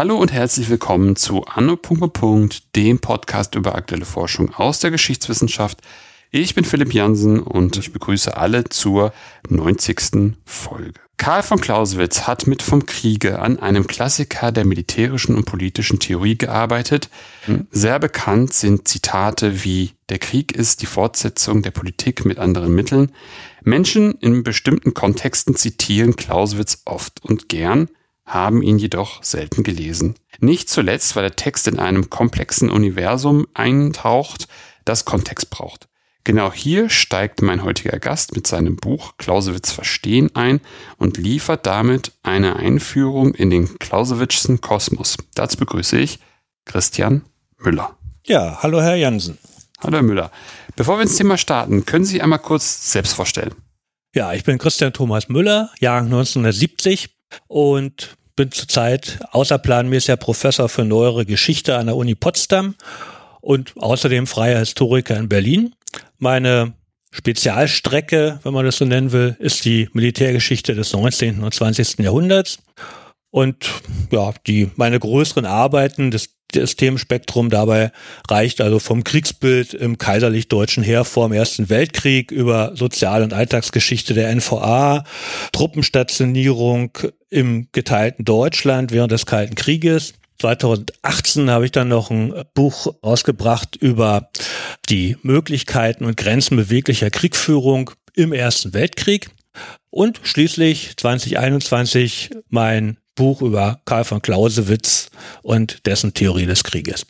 Hallo und herzlich willkommen zu Anno. dem Podcast über aktuelle Forschung aus der Geschichtswissenschaft. Ich bin Philipp Jansen und ich begrüße alle zur 90. Folge. Karl von Clausewitz hat mit vom Kriege an einem Klassiker der militärischen und politischen Theorie gearbeitet. Sehr bekannt sind Zitate wie Der Krieg ist die Fortsetzung der Politik mit anderen Mitteln. Menschen in bestimmten Kontexten zitieren Clausewitz oft und gern haben ihn jedoch selten gelesen. Nicht zuletzt, weil der Text in einem komplexen Universum eintaucht, das Kontext braucht. Genau hier steigt mein heutiger Gast mit seinem Buch Clausewitz Verstehen ein und liefert damit eine Einführung in den Clausewitzschen Kosmos. Dazu begrüße ich Christian Müller. Ja, hallo Herr Jansen. Hallo Herr Müller. Bevor wir ins Thema starten, können Sie sich einmal kurz selbst vorstellen? Ja, ich bin Christian Thomas Müller, Jahrgang 1970 und bin zurzeit außerplanmäßiger Professor für neuere Geschichte an der Uni Potsdam und außerdem freier Historiker in Berlin. Meine Spezialstrecke, wenn man das so nennen will, ist die Militärgeschichte des 19. und 20. Jahrhunderts. Und ja, die meine größeren Arbeiten, das, das Themenspektrum dabei reicht also vom Kriegsbild im kaiserlich-deutschen Heer vor dem Ersten Weltkrieg über Sozial- und Alltagsgeschichte der NVA, Truppenstationierung im geteilten Deutschland während des Kalten Krieges. 2018 habe ich dann noch ein Buch rausgebracht über die Möglichkeiten und Grenzen beweglicher Kriegführung im Ersten Weltkrieg. Und schließlich 2021 mein Buch über Karl von Clausewitz und dessen Theorie des Krieges.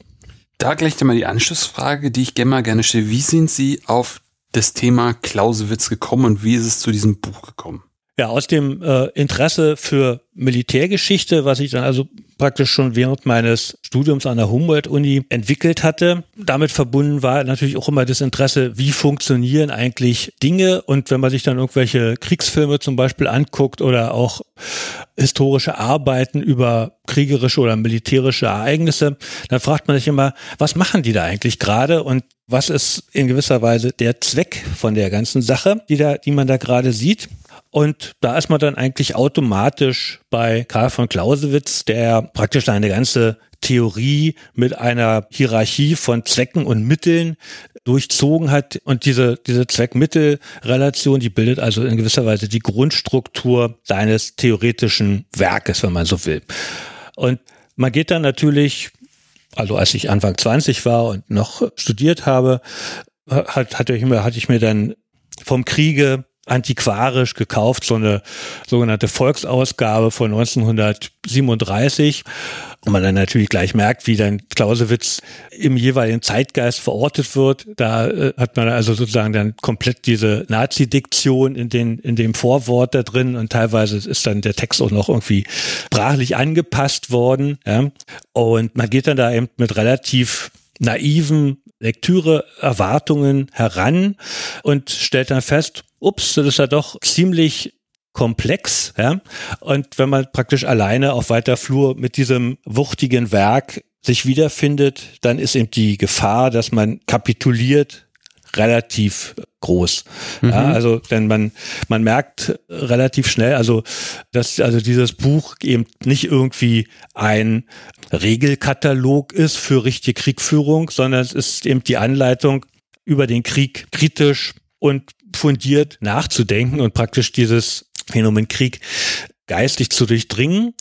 Da gleich einmal die Anschlussfrage, die ich gerne mal gerne stelle. Wie sind Sie auf das Thema Clausewitz gekommen und wie ist es zu diesem Buch gekommen? Ja, aus dem äh, Interesse für Militärgeschichte, was ich dann also praktisch schon während meines Studiums an der Humboldt-Uni entwickelt hatte. Damit verbunden war natürlich auch immer das Interesse, wie funktionieren eigentlich Dinge und wenn man sich dann irgendwelche Kriegsfilme zum Beispiel anguckt oder auch historische Arbeiten über kriegerische oder militärische Ereignisse, dann fragt man sich immer, was machen die da eigentlich gerade und was ist in gewisser Weise der Zweck von der ganzen Sache, die da, die man da gerade sieht? Und da ist man dann eigentlich automatisch bei Karl von Clausewitz, der praktisch eine ganze Theorie mit einer Hierarchie von Zwecken und Mitteln durchzogen hat. Und diese, diese Zweck-Mittel-Relation, die bildet also in gewisser Weise die Grundstruktur seines theoretischen Werkes, wenn man so will. Und man geht dann natürlich, also als ich Anfang 20 war und noch studiert habe, hat, hatte, ich mir, hatte ich mir dann vom Kriege antiquarisch gekauft, so eine sogenannte Volksausgabe von 1937. Und man dann natürlich gleich merkt, wie dann Clausewitz im jeweiligen Zeitgeist verortet wird. Da äh, hat man also sozusagen dann komplett diese Nazi-Diktion in, den, in dem Vorwort da drin und teilweise ist dann der Text auch noch irgendwie sprachlich angepasst worden. Ja. Und man geht dann da eben mit relativ naiven Lektüre-Erwartungen heran und stellt dann fest, ups, das ist ja doch ziemlich komplex, ja. Und wenn man praktisch alleine auf weiter Flur mit diesem wuchtigen Werk sich wiederfindet, dann ist eben die Gefahr, dass man kapituliert, relativ groß. Mhm. Ja, also denn man man merkt relativ schnell, also dass also dieses Buch eben nicht irgendwie ein Regelkatalog ist für richtige Kriegführung, sondern es ist eben die Anleitung über den Krieg kritisch und fundiert nachzudenken und praktisch dieses Phänomen Krieg geistig zu durchdringen.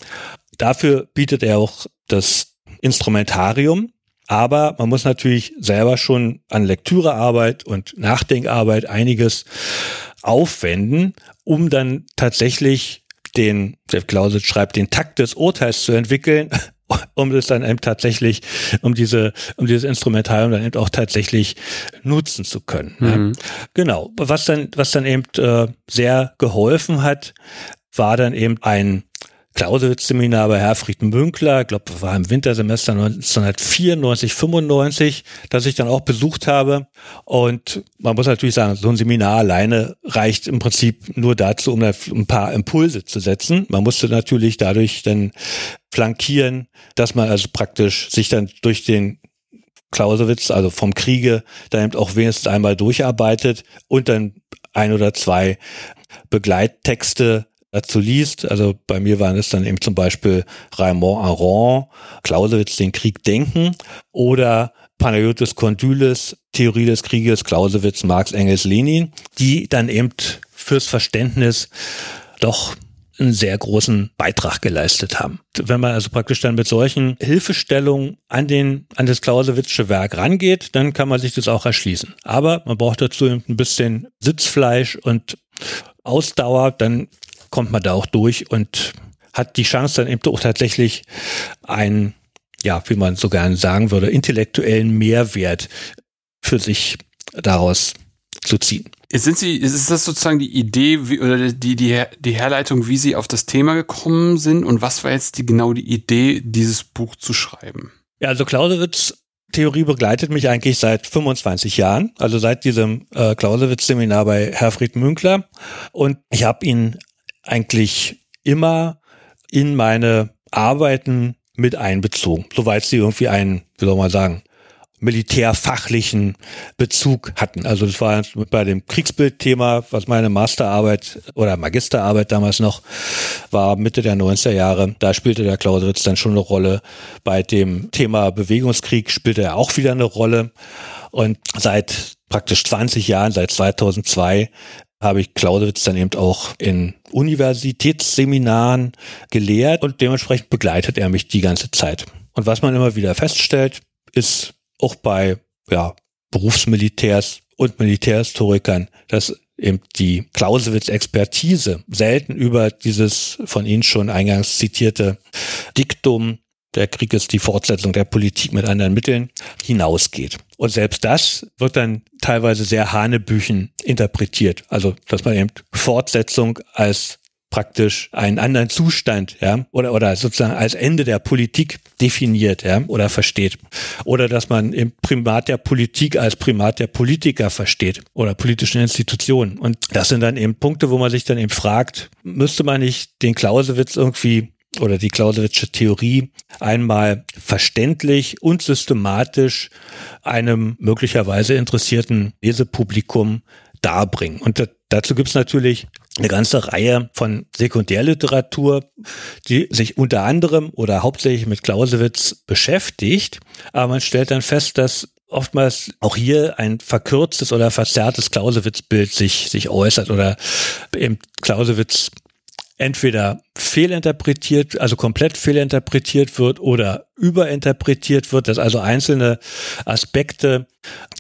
Dafür bietet er auch das Instrumentarium. Aber man muss natürlich selber schon an Lektürearbeit und Nachdenkarbeit einiges aufwenden, um dann tatsächlich den, der Clausewitz schreibt, den Takt des Urteils zu entwickeln, um das dann eben tatsächlich, um diese, um dieses Instrumentarium dann eben auch tatsächlich nutzen zu können. Mhm. Ja. Genau. Was dann, was dann eben äh, sehr geholfen hat, war dann eben ein Clausewitz-Seminar bei Herfried Münkler, ich glaube, war im Wintersemester 1994, 95, das ich dann auch besucht habe. Und man muss natürlich sagen, so ein Seminar alleine reicht im Prinzip nur dazu, um ein paar Impulse zu setzen. Man musste natürlich dadurch dann flankieren, dass man also praktisch sich dann durch den Clausewitz, also vom Kriege, dann eben auch wenigstens einmal durcharbeitet und dann ein oder zwei Begleittexte dazu liest. Also bei mir waren es dann eben zum Beispiel Raymond Aron, Clausewitz, den Krieg denken oder Panayotis Kondylis, Theorie des Krieges, Clausewitz, Marx, Engels, Lenin, die dann eben fürs Verständnis doch einen sehr großen Beitrag geleistet haben. Wenn man also praktisch dann mit solchen Hilfestellungen an den, an das Clausewitzsche Werk rangeht, dann kann man sich das auch erschließen. Aber man braucht dazu ein bisschen Sitzfleisch und Ausdauer, dann kommt man da auch durch und hat die Chance dann eben auch tatsächlich einen, ja, wie man so gerne sagen würde, intellektuellen Mehrwert für sich daraus zu ziehen. Sind Sie, ist das sozusagen die Idee wie, oder die, die, die Herleitung, wie Sie auf das Thema gekommen sind und was war jetzt die, genau die Idee, dieses Buch zu schreiben? Ja, also Clausewitz Theorie begleitet mich eigentlich seit 25 Jahren, also seit diesem äh, Clausewitz-Seminar bei Herfried Münkler. Und ich habe ihn eigentlich immer in meine Arbeiten mit einbezogen, soweit sie irgendwie einen, wie soll man sagen, militärfachlichen Bezug hatten. Also das war bei dem Kriegsbildthema, was meine Masterarbeit oder Magisterarbeit damals noch war, Mitte der 90er Jahre. Da spielte der Clausewitz dann schon eine Rolle. Bei dem Thema Bewegungskrieg spielte er auch wieder eine Rolle. Und seit praktisch 20 Jahren, seit 2002, habe ich Clausewitz dann eben auch in Universitätsseminaren gelehrt und dementsprechend begleitet er mich die ganze Zeit. Und was man immer wieder feststellt, ist auch bei ja, Berufsmilitärs und Militärhistorikern, dass eben die Clausewitz-Expertise selten über dieses von Ihnen schon eingangs zitierte Diktum, der Krieg ist die Fortsetzung der Politik mit anderen Mitteln, hinausgeht. Und selbst das wird dann teilweise sehr hanebüchen interpretiert. Also, dass man eben Fortsetzung als praktisch einen anderen Zustand, ja, oder, oder sozusagen als Ende der Politik definiert, ja, oder versteht. Oder dass man im Primat der Politik als Primat der Politiker versteht oder politischen Institutionen. Und das sind dann eben Punkte, wo man sich dann eben fragt, müsste man nicht den Clausewitz irgendwie oder die Clausewitzsche Theorie einmal verständlich und systematisch einem möglicherweise interessierten Lesepublikum darbringen. Und dazu gibt es natürlich eine ganze Reihe von Sekundärliteratur, die sich unter anderem oder hauptsächlich mit Clausewitz beschäftigt. Aber man stellt dann fest, dass oftmals auch hier ein verkürztes oder verzerrtes Clausewitz-Bild sich, sich äußert oder eben Clausewitz entweder fehlinterpretiert, also komplett fehlinterpretiert wird oder überinterpretiert wird, dass also einzelne Aspekte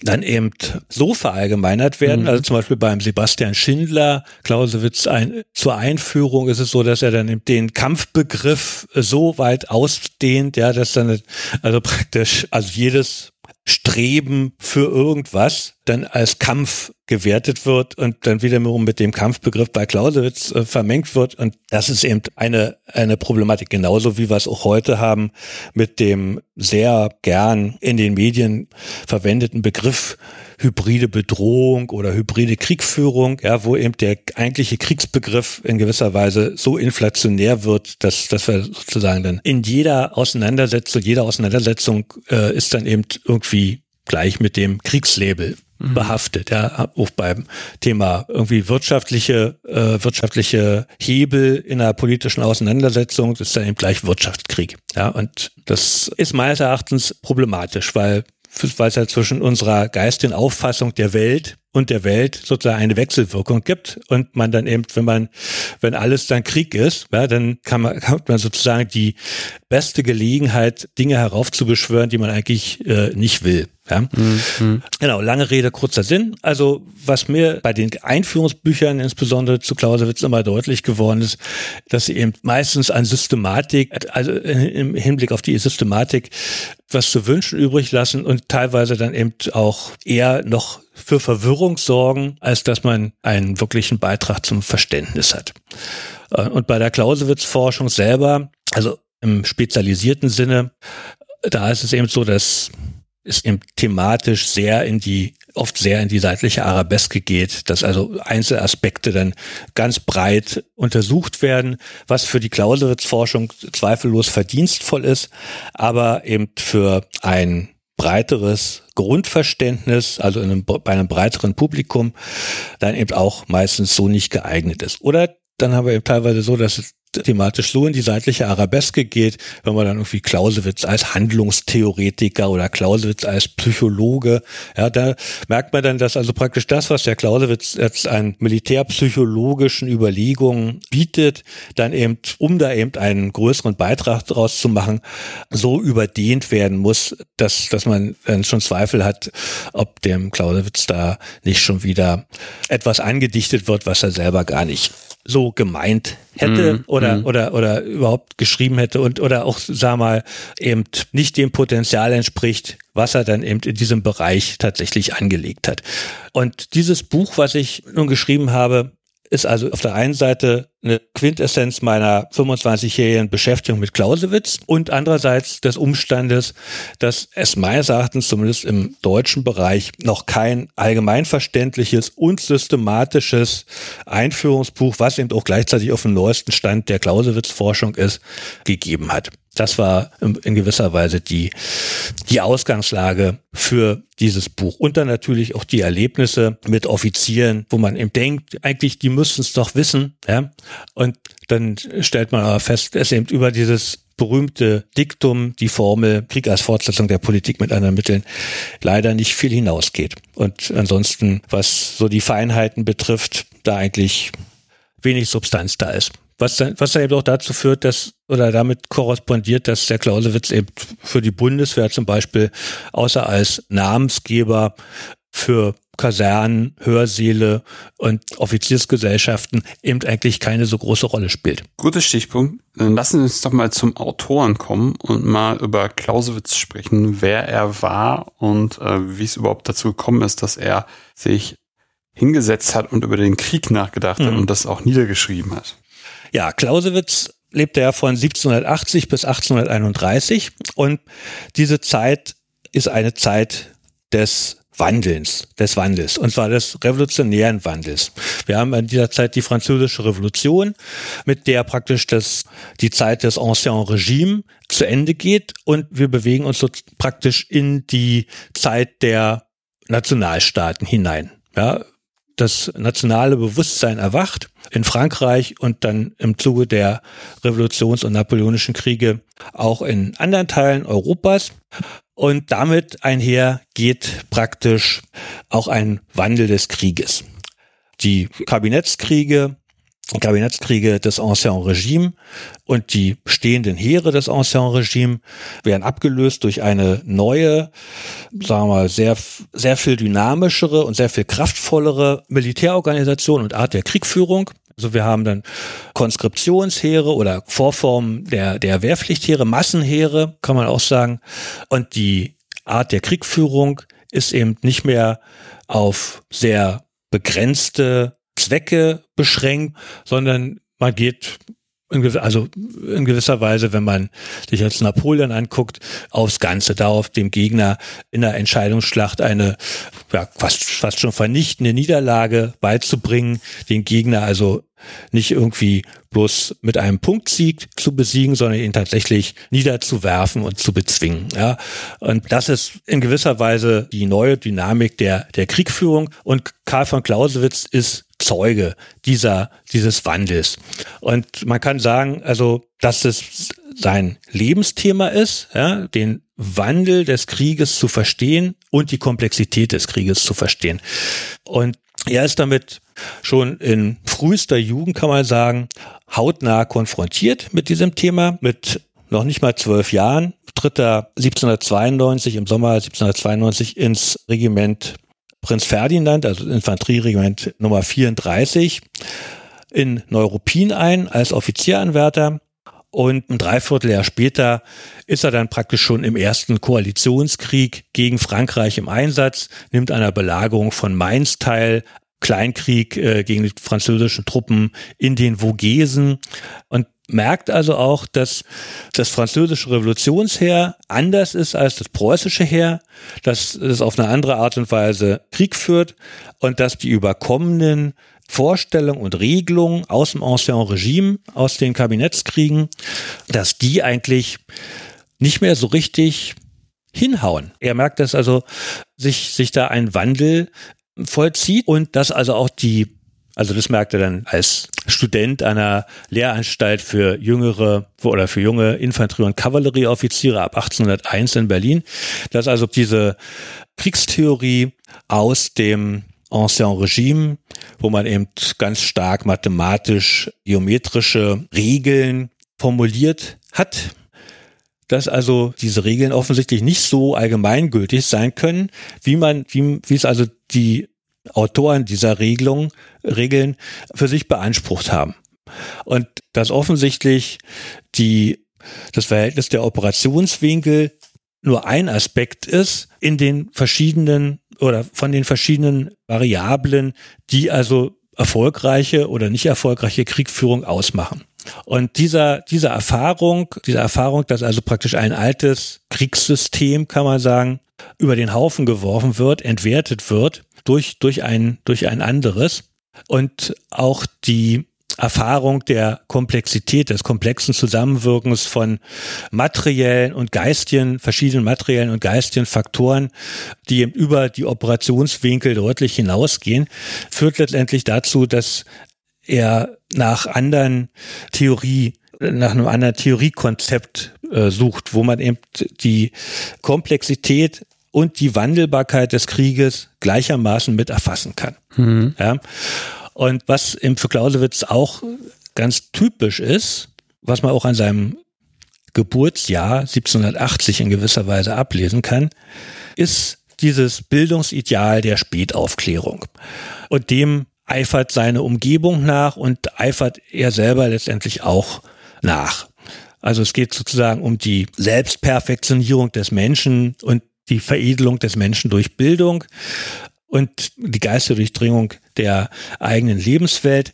dann eben so verallgemeinert werden. Mhm. Also zum Beispiel beim Sebastian Schindler, Clausewitz, ein, zur Einführung ist es so, dass er dann den Kampfbegriff so weit ausdehnt, ja, dass dann also praktisch, also jedes Streben für irgendwas dann als Kampf gewertet wird und dann wiederum mit dem Kampfbegriff bei Clausewitz äh, vermengt wird. Und das ist eben eine, eine Problematik, genauso wie wir es auch heute haben mit dem sehr gern in den Medien verwendeten Begriff hybride Bedrohung oder hybride Kriegführung, ja, wo eben der eigentliche Kriegsbegriff in gewisser Weise so inflationär wird, dass, dass wir sozusagen dann in jeder Auseinandersetzung, jeder Auseinandersetzung äh, ist dann eben irgendwie gleich mit dem Kriegslabel mhm. behaftet. Ja, auch beim Thema irgendwie wirtschaftliche, äh, wirtschaftliche Hebel in einer politischen Auseinandersetzung, das ist dann eben gleich Wirtschaftskrieg. Ja, und das ist meines Erachtens problematisch, weil weil es ja zwischen unserer geistigen Auffassung der Welt und der Welt sozusagen eine Wechselwirkung gibt und man dann eben, wenn man, wenn alles dann Krieg ist, ja, dann kann man, hat man sozusagen die beste Gelegenheit, Dinge heraufzubeschwören, die man eigentlich äh, nicht will. Ja? Mhm. Genau, lange Rede, kurzer Sinn. Also was mir bei den Einführungsbüchern insbesondere zu Clausewitz immer deutlich geworden ist, dass sie eben meistens an Systematik, also im Hinblick auf die Systematik, was zu wünschen übrig lassen und teilweise dann eben auch eher noch für Verwirrung sorgen, als dass man einen wirklichen Beitrag zum Verständnis hat. Äh, und bei der Clausewitz-Forschung selber, also im spezialisierten Sinne, da ist es eben so, dass es eben thematisch sehr in die, oft sehr in die seitliche Arabeske geht, dass also Einzelaspekte dann ganz breit untersucht werden, was für die Clausewitz-Forschung zweifellos verdienstvoll ist, aber eben für ein breiteres Grundverständnis, also einem, bei einem breiteren Publikum, dann eben auch meistens so nicht geeignet ist. Oder dann haben wir eben teilweise so, dass es thematisch so in die seitliche Arabeske geht, wenn man dann irgendwie Clausewitz als Handlungstheoretiker oder Clausewitz als Psychologe, ja, da merkt man dann, dass also praktisch das, was der Clausewitz jetzt an militärpsychologischen Überlegungen bietet, dann eben, um da eben einen größeren Beitrag daraus zu machen, so überdehnt werden muss, dass, dass man dann schon Zweifel hat, ob dem Clausewitz da nicht schon wieder etwas angedichtet wird, was er selber gar nicht so gemeint hätte mm, oder mm. oder oder überhaupt geschrieben hätte und oder auch sag mal eben nicht dem Potenzial entspricht, was er dann eben in diesem Bereich tatsächlich angelegt hat. Und dieses Buch, was ich nun geschrieben habe, ist also auf der einen Seite eine Quintessenz meiner 25-jährigen Beschäftigung mit Clausewitz und andererseits des Umstandes, dass es meines Erachtens zumindest im deutschen Bereich noch kein allgemeinverständliches und systematisches Einführungsbuch, was eben auch gleichzeitig auf dem neuesten Stand der Clausewitz-Forschung ist, gegeben hat. Das war in gewisser Weise die, die Ausgangslage für dieses Buch. Und dann natürlich auch die Erlebnisse mit Offizieren, wo man eben denkt, eigentlich, die müssten es doch wissen. Ja? Und dann stellt man aber fest, dass eben über dieses berühmte Diktum, die Formel Krieg als Fortsetzung der Politik mit anderen Mitteln, leider nicht viel hinausgeht. Und ansonsten, was so die Feinheiten betrifft, da eigentlich wenig Substanz da ist. Was dann, was dann eben auch dazu führt, dass oder damit korrespondiert, dass der Clausewitz eben für die Bundeswehr zum Beispiel außer als Namensgeber für Kasernen, Hörsäle und Offiziersgesellschaften eben eigentlich keine so große Rolle spielt. Guter Stichpunkt. Dann lassen wir uns doch mal zum Autoren kommen und mal über Clausewitz sprechen, wer er war und äh, wie es überhaupt dazu gekommen ist, dass er sich hingesetzt hat und über den Krieg nachgedacht hat mhm. und das auch niedergeschrieben hat. Ja, Clausewitz lebte ja von 1780 bis 1831 und diese Zeit ist eine Zeit des Wandelns, des Wandels, und zwar des revolutionären Wandels. Wir haben in dieser Zeit die französische Revolution, mit der praktisch das, die Zeit des Ancien Regime zu Ende geht und wir bewegen uns so praktisch in die Zeit der Nationalstaaten hinein. Ja, das nationale Bewusstsein erwacht in Frankreich und dann im Zuge der Revolutions- und Napoleonischen Kriege auch in anderen Teilen Europas. Und damit einher geht praktisch auch ein Wandel des Krieges. Die Kabinettskriege Kabinettskriege des Ancien Regime und die stehenden Heere des Ancien Regime werden abgelöst durch eine neue, sagen wir mal, sehr, sehr viel dynamischere und sehr viel kraftvollere Militärorganisation und Art der Kriegführung. Also wir haben dann Konskriptionsheere oder Vorformen der, der Wehrpflichtheere, Massenheere, kann man auch sagen. Und die Art der Kriegführung ist eben nicht mehr auf sehr begrenzte Zwecke beschränkt, sondern man geht in, also in gewisser Weise, wenn man sich jetzt Napoleon anguckt, aufs Ganze, darauf dem Gegner in der Entscheidungsschlacht eine ja, fast, fast schon vernichtende Niederlage beizubringen, den Gegner also nicht irgendwie bloß mit einem Punktsieg zu besiegen, sondern ihn tatsächlich niederzuwerfen und zu bezwingen. Ja. Und das ist in gewisser Weise die neue Dynamik der, der Kriegführung. Und Karl von Clausewitz ist Zeuge dieser, dieses Wandels. Und man kann sagen, also, dass es sein Lebensthema ist, ja, den Wandel des Krieges zu verstehen und die Komplexität des Krieges zu verstehen. Und er ist damit schon in frühester Jugend, kann man sagen, hautnah konfrontiert mit diesem Thema. Mit noch nicht mal zwölf Jahren tritt er 1792, im Sommer 1792 ins Regiment Prinz Ferdinand, also Infanterieregiment Nummer 34, in Neuruppin ein als Offizieranwärter. Und ein Dreivierteljahr später ist er dann praktisch schon im ersten Koalitionskrieg gegen Frankreich im Einsatz, nimmt einer Belagerung von Mainz teil, Kleinkrieg äh, gegen die französischen Truppen in den Vogesen und merkt also auch, dass das französische Revolutionsheer anders ist als das preußische Heer, dass es auf eine andere Art und Weise Krieg führt und dass die überkommenen Vorstellungen und Regelungen aus dem Ancien Regime, aus den Kabinettskriegen, dass die eigentlich nicht mehr so richtig hinhauen. Er merkt, dass also sich, sich da ein Wandel vollzieht und dass also auch die also das merkt er dann als Student einer Lehranstalt für jüngere oder für junge Infanterie- und Kavallerieoffiziere ab 1801 in Berlin, dass also diese Kriegstheorie aus dem Ancien Regime, wo man eben ganz stark mathematisch geometrische Regeln formuliert hat, dass also diese Regeln offensichtlich nicht so allgemeingültig sein können, wie man, wie, wie es also die Autoren dieser Regelung, Regeln für sich beansprucht haben. Und dass offensichtlich die, das Verhältnis der Operationswinkel nur ein Aspekt ist in den verschiedenen oder von den verschiedenen Variablen, die also erfolgreiche oder nicht erfolgreiche Kriegführung ausmachen. Und dieser, diese Erfahrung, diese Erfahrung, dass also praktisch ein altes Kriegssystem, kann man sagen, über den Haufen geworfen wird, entwertet wird, durch, durch ein, durch ein anderes. Und auch die Erfahrung der Komplexität, des komplexen Zusammenwirkens von materiellen und geistigen, verschiedenen materiellen und geistigen Faktoren, die über die Operationswinkel deutlich hinausgehen, führt letztendlich dazu, dass er nach anderen Theorie, nach einem anderen Theoriekonzept äh, sucht, wo man eben die Komplexität und die Wandelbarkeit des Krieges gleichermaßen mit erfassen kann. Mhm. Ja. Und was im für Clausewitz auch ganz typisch ist, was man auch an seinem Geburtsjahr 1780 in gewisser Weise ablesen kann, ist dieses Bildungsideal der Spätaufklärung. Und dem eifert seine Umgebung nach und eifert er selber letztendlich auch nach. Also es geht sozusagen um die Selbstperfektionierung des Menschen und die Veredelung des Menschen durch Bildung und die Geisterdurchdringung der eigenen Lebenswelt.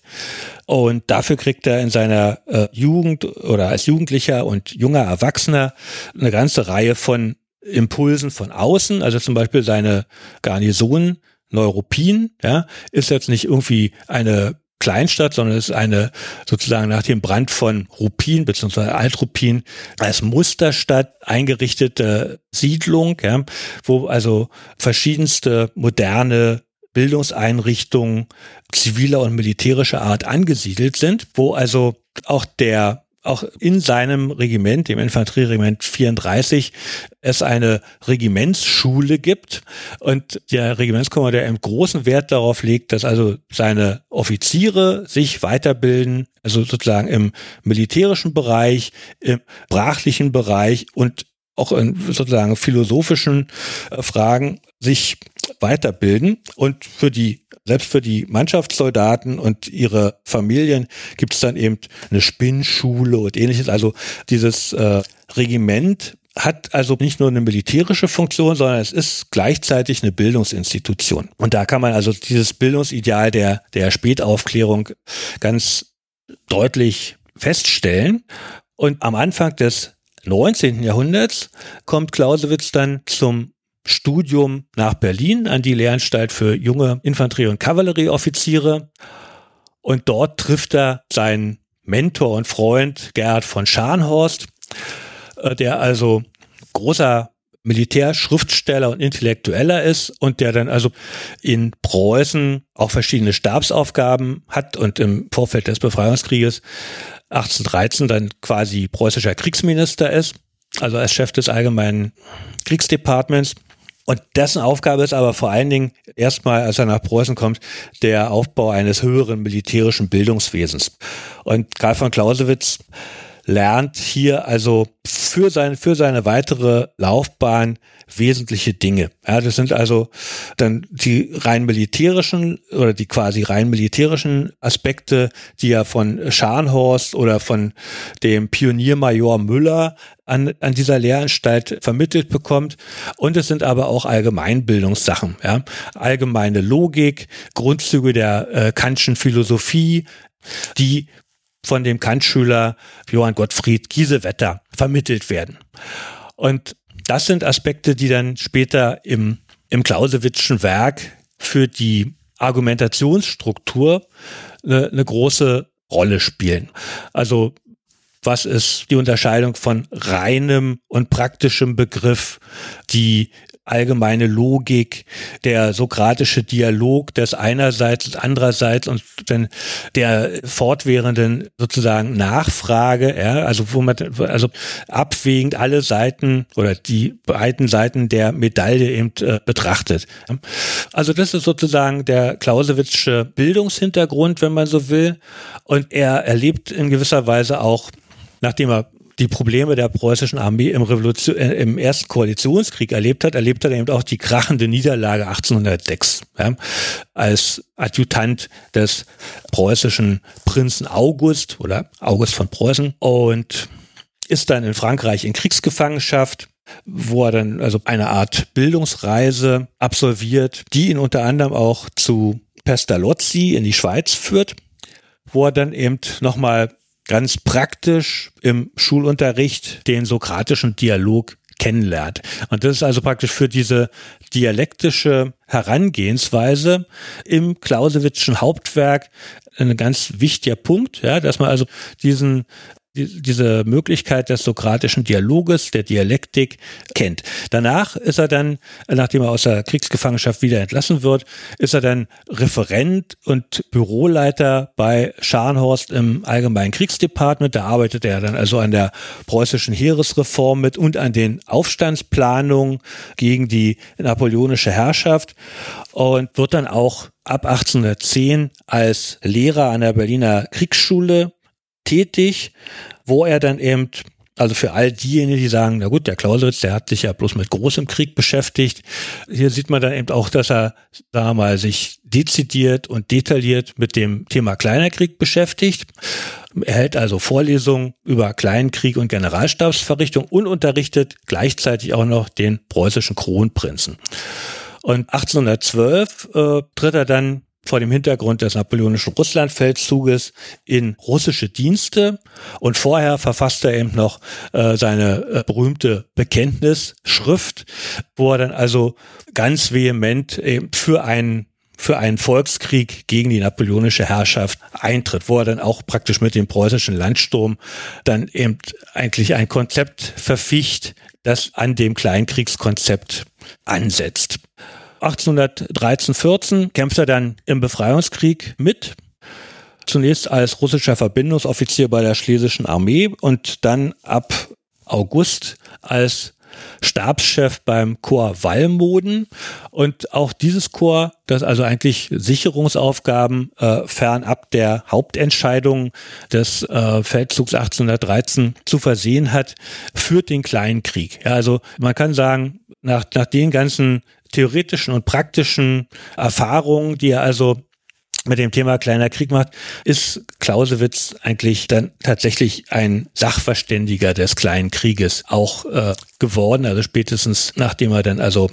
Und dafür kriegt er in seiner äh, Jugend oder als Jugendlicher und junger Erwachsener eine ganze Reihe von Impulsen von außen, also zum Beispiel seine Garnison Neuruppin, ja, ist jetzt nicht irgendwie eine Kleinstadt, sondern es ist eine sozusagen nach dem Brand von Ruppin bzw. Altruppin als Musterstadt eingerichtete Siedlung, ja, wo also verschiedenste moderne Bildungseinrichtungen ziviler und militärischer Art angesiedelt sind, wo also auch der auch in seinem Regiment, dem Infanterieregiment 34, es eine Regimentsschule gibt. Und der Regimentskommandeur im großen Wert darauf legt, dass also seine Offiziere sich weiterbilden, also sozusagen im militärischen Bereich, im brachlichen Bereich und auch in sozusagen philosophischen äh, Fragen sich weiterbilden. Und für die selbst für die Mannschaftssoldaten und ihre Familien gibt es dann eben eine Spinnschule und ähnliches. Also dieses äh, Regiment hat also nicht nur eine militärische Funktion, sondern es ist gleichzeitig eine Bildungsinstitution. Und da kann man also dieses Bildungsideal der, der Spätaufklärung ganz deutlich feststellen. Und am Anfang des 19. Jahrhunderts kommt Clausewitz dann zum Studium nach Berlin an die Lehranstalt für junge Infanterie- und Kavallerieoffiziere. Und dort trifft er seinen Mentor und Freund Gerhard von Scharnhorst, äh, der also großer Militärschriftsteller und Intellektueller ist und der dann also in Preußen auch verschiedene Stabsaufgaben hat und im Vorfeld des Befreiungskrieges 1813 dann quasi preußischer Kriegsminister ist, also als Chef des allgemeinen Kriegsdepartements. Und dessen Aufgabe ist aber vor allen Dingen erstmal, als er nach Preußen kommt, der Aufbau eines höheren militärischen Bildungswesens. Und Karl von Clausewitz lernt hier also für, sein, für seine weitere Laufbahn wesentliche Dinge. Ja, das sind also dann die rein militärischen oder die quasi rein militärischen Aspekte, die er von Scharnhorst oder von dem Pioniermajor Müller an, an dieser Lehranstalt vermittelt bekommt. Und es sind aber auch Allgemeinbildungssachen, ja. Allgemeine Logik, Grundzüge der äh, Kantschen Philosophie, die von dem Kantschüler Johann Gottfried Giesewetter vermittelt werden. Und das sind Aspekte, die dann später im, im Clausewitzschen Werk für die Argumentationsstruktur eine, eine große Rolle spielen. Also was ist die Unterscheidung von reinem und praktischem Begriff, die allgemeine Logik, der sokratische Dialog des einerseits und andererseits und dann der fortwährenden sozusagen Nachfrage, ja, also wo man, also abwägend alle Seiten oder die beiden Seiten der Medaille eben äh, betrachtet. Also das ist sozusagen der Clausewitzsche Bildungshintergrund, wenn man so will. Und er erlebt in gewisser Weise auch nachdem er die Probleme der preußischen Armee im, Revolution, äh, im ersten Koalitionskrieg erlebt hat, erlebt er eben auch die krachende Niederlage 1806 ja, als Adjutant des preußischen Prinzen August oder August von Preußen und ist dann in Frankreich in Kriegsgefangenschaft wo er dann also eine Art Bildungsreise absolviert, die ihn unter anderem auch zu Pestalozzi in die Schweiz führt, wo er dann eben nochmal ganz praktisch im Schulunterricht den sokratischen Dialog kennenlernt. Und das ist also praktisch für diese dialektische Herangehensweise im Clausewitzschen Hauptwerk ein ganz wichtiger Punkt, ja, dass man also diesen diese Möglichkeit des sokratischen Dialoges, der Dialektik kennt. Danach ist er dann, nachdem er aus der Kriegsgefangenschaft wieder entlassen wird, ist er dann Referent und Büroleiter bei Scharnhorst im Allgemeinen Kriegsdepartement. Da arbeitet er dann also an der preußischen Heeresreform mit und an den Aufstandsplanungen gegen die napoleonische Herrschaft und wird dann auch ab 1810 als Lehrer an der Berliner Kriegsschule tätig, wo er dann eben also für all diejenigen, die sagen, na gut, der Clausewitz, der hat sich ja bloß mit großem Krieg beschäftigt. Hier sieht man dann eben auch, dass er, wir mal, sich dezidiert und detailliert mit dem Thema Kleiner Krieg beschäftigt. Er hält also Vorlesungen über Kleinkrieg und Generalstabsverrichtung und unterrichtet gleichzeitig auch noch den preußischen Kronprinzen. Und 1812 äh, tritt er dann vor dem Hintergrund des napoleonischen Russlandfeldzuges in russische Dienste und vorher verfasste er eben noch äh, seine äh, berühmte Bekenntnisschrift, wo er dann also ganz vehement eben für einen für einen Volkskrieg gegen die napoleonische Herrschaft eintritt, wo er dann auch praktisch mit dem preußischen Landsturm dann eben eigentlich ein Konzept verficht, das an dem Kleinkriegskonzept ansetzt. 1813, 14 kämpft er dann im Befreiungskrieg mit. Zunächst als russischer Verbindungsoffizier bei der schlesischen Armee und dann ab August als Stabschef beim Korps Wallmoden. Und auch dieses Korps, das also eigentlich Sicherungsaufgaben äh, fernab der Hauptentscheidung des äh, Feldzugs 1813 zu versehen hat, führt den kleinen Krieg. Ja, also man kann sagen, nach, nach den ganzen theoretischen und praktischen Erfahrungen, die er also mit dem Thema kleiner Krieg macht, ist Clausewitz eigentlich dann tatsächlich ein Sachverständiger des kleinen Krieges auch äh, geworden. Also spätestens nachdem er dann also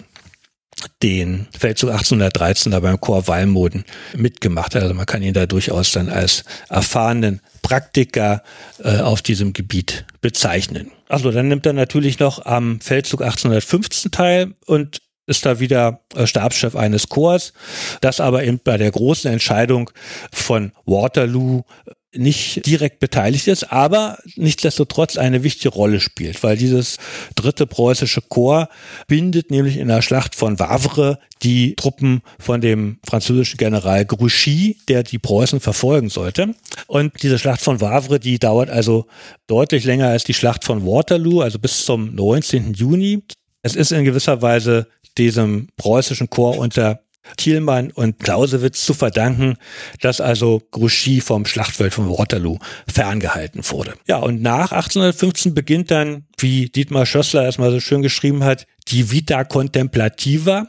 den Feldzug 1813 da beim Chor Walmoden mitgemacht hat. Also man kann ihn da durchaus dann als erfahrenen Praktiker äh, auf diesem Gebiet bezeichnen. Also dann nimmt er natürlich noch am Feldzug 1815 teil und ist da wieder äh, Stabschef eines Chors, das aber eben bei der großen Entscheidung von Waterloo äh, nicht direkt beteiligt ist, aber nichtsdestotrotz eine wichtige Rolle spielt, weil dieses dritte preußische Korps bindet nämlich in der Schlacht von Wavre die Truppen von dem französischen General Grouchy, der die Preußen verfolgen sollte. Und diese Schlacht von Wavre, die dauert also deutlich länger als die Schlacht von Waterloo, also bis zum 19. Juni. Es ist in gewisser Weise diesem preußischen Chor unter Thielmann und Clausewitz zu verdanken, dass also Grouchy vom Schlachtfeld von Waterloo ferngehalten wurde. Ja, und nach 1815 beginnt dann, wie Dietmar Schössler erstmal so schön geschrieben hat, die Vita Contemplativa.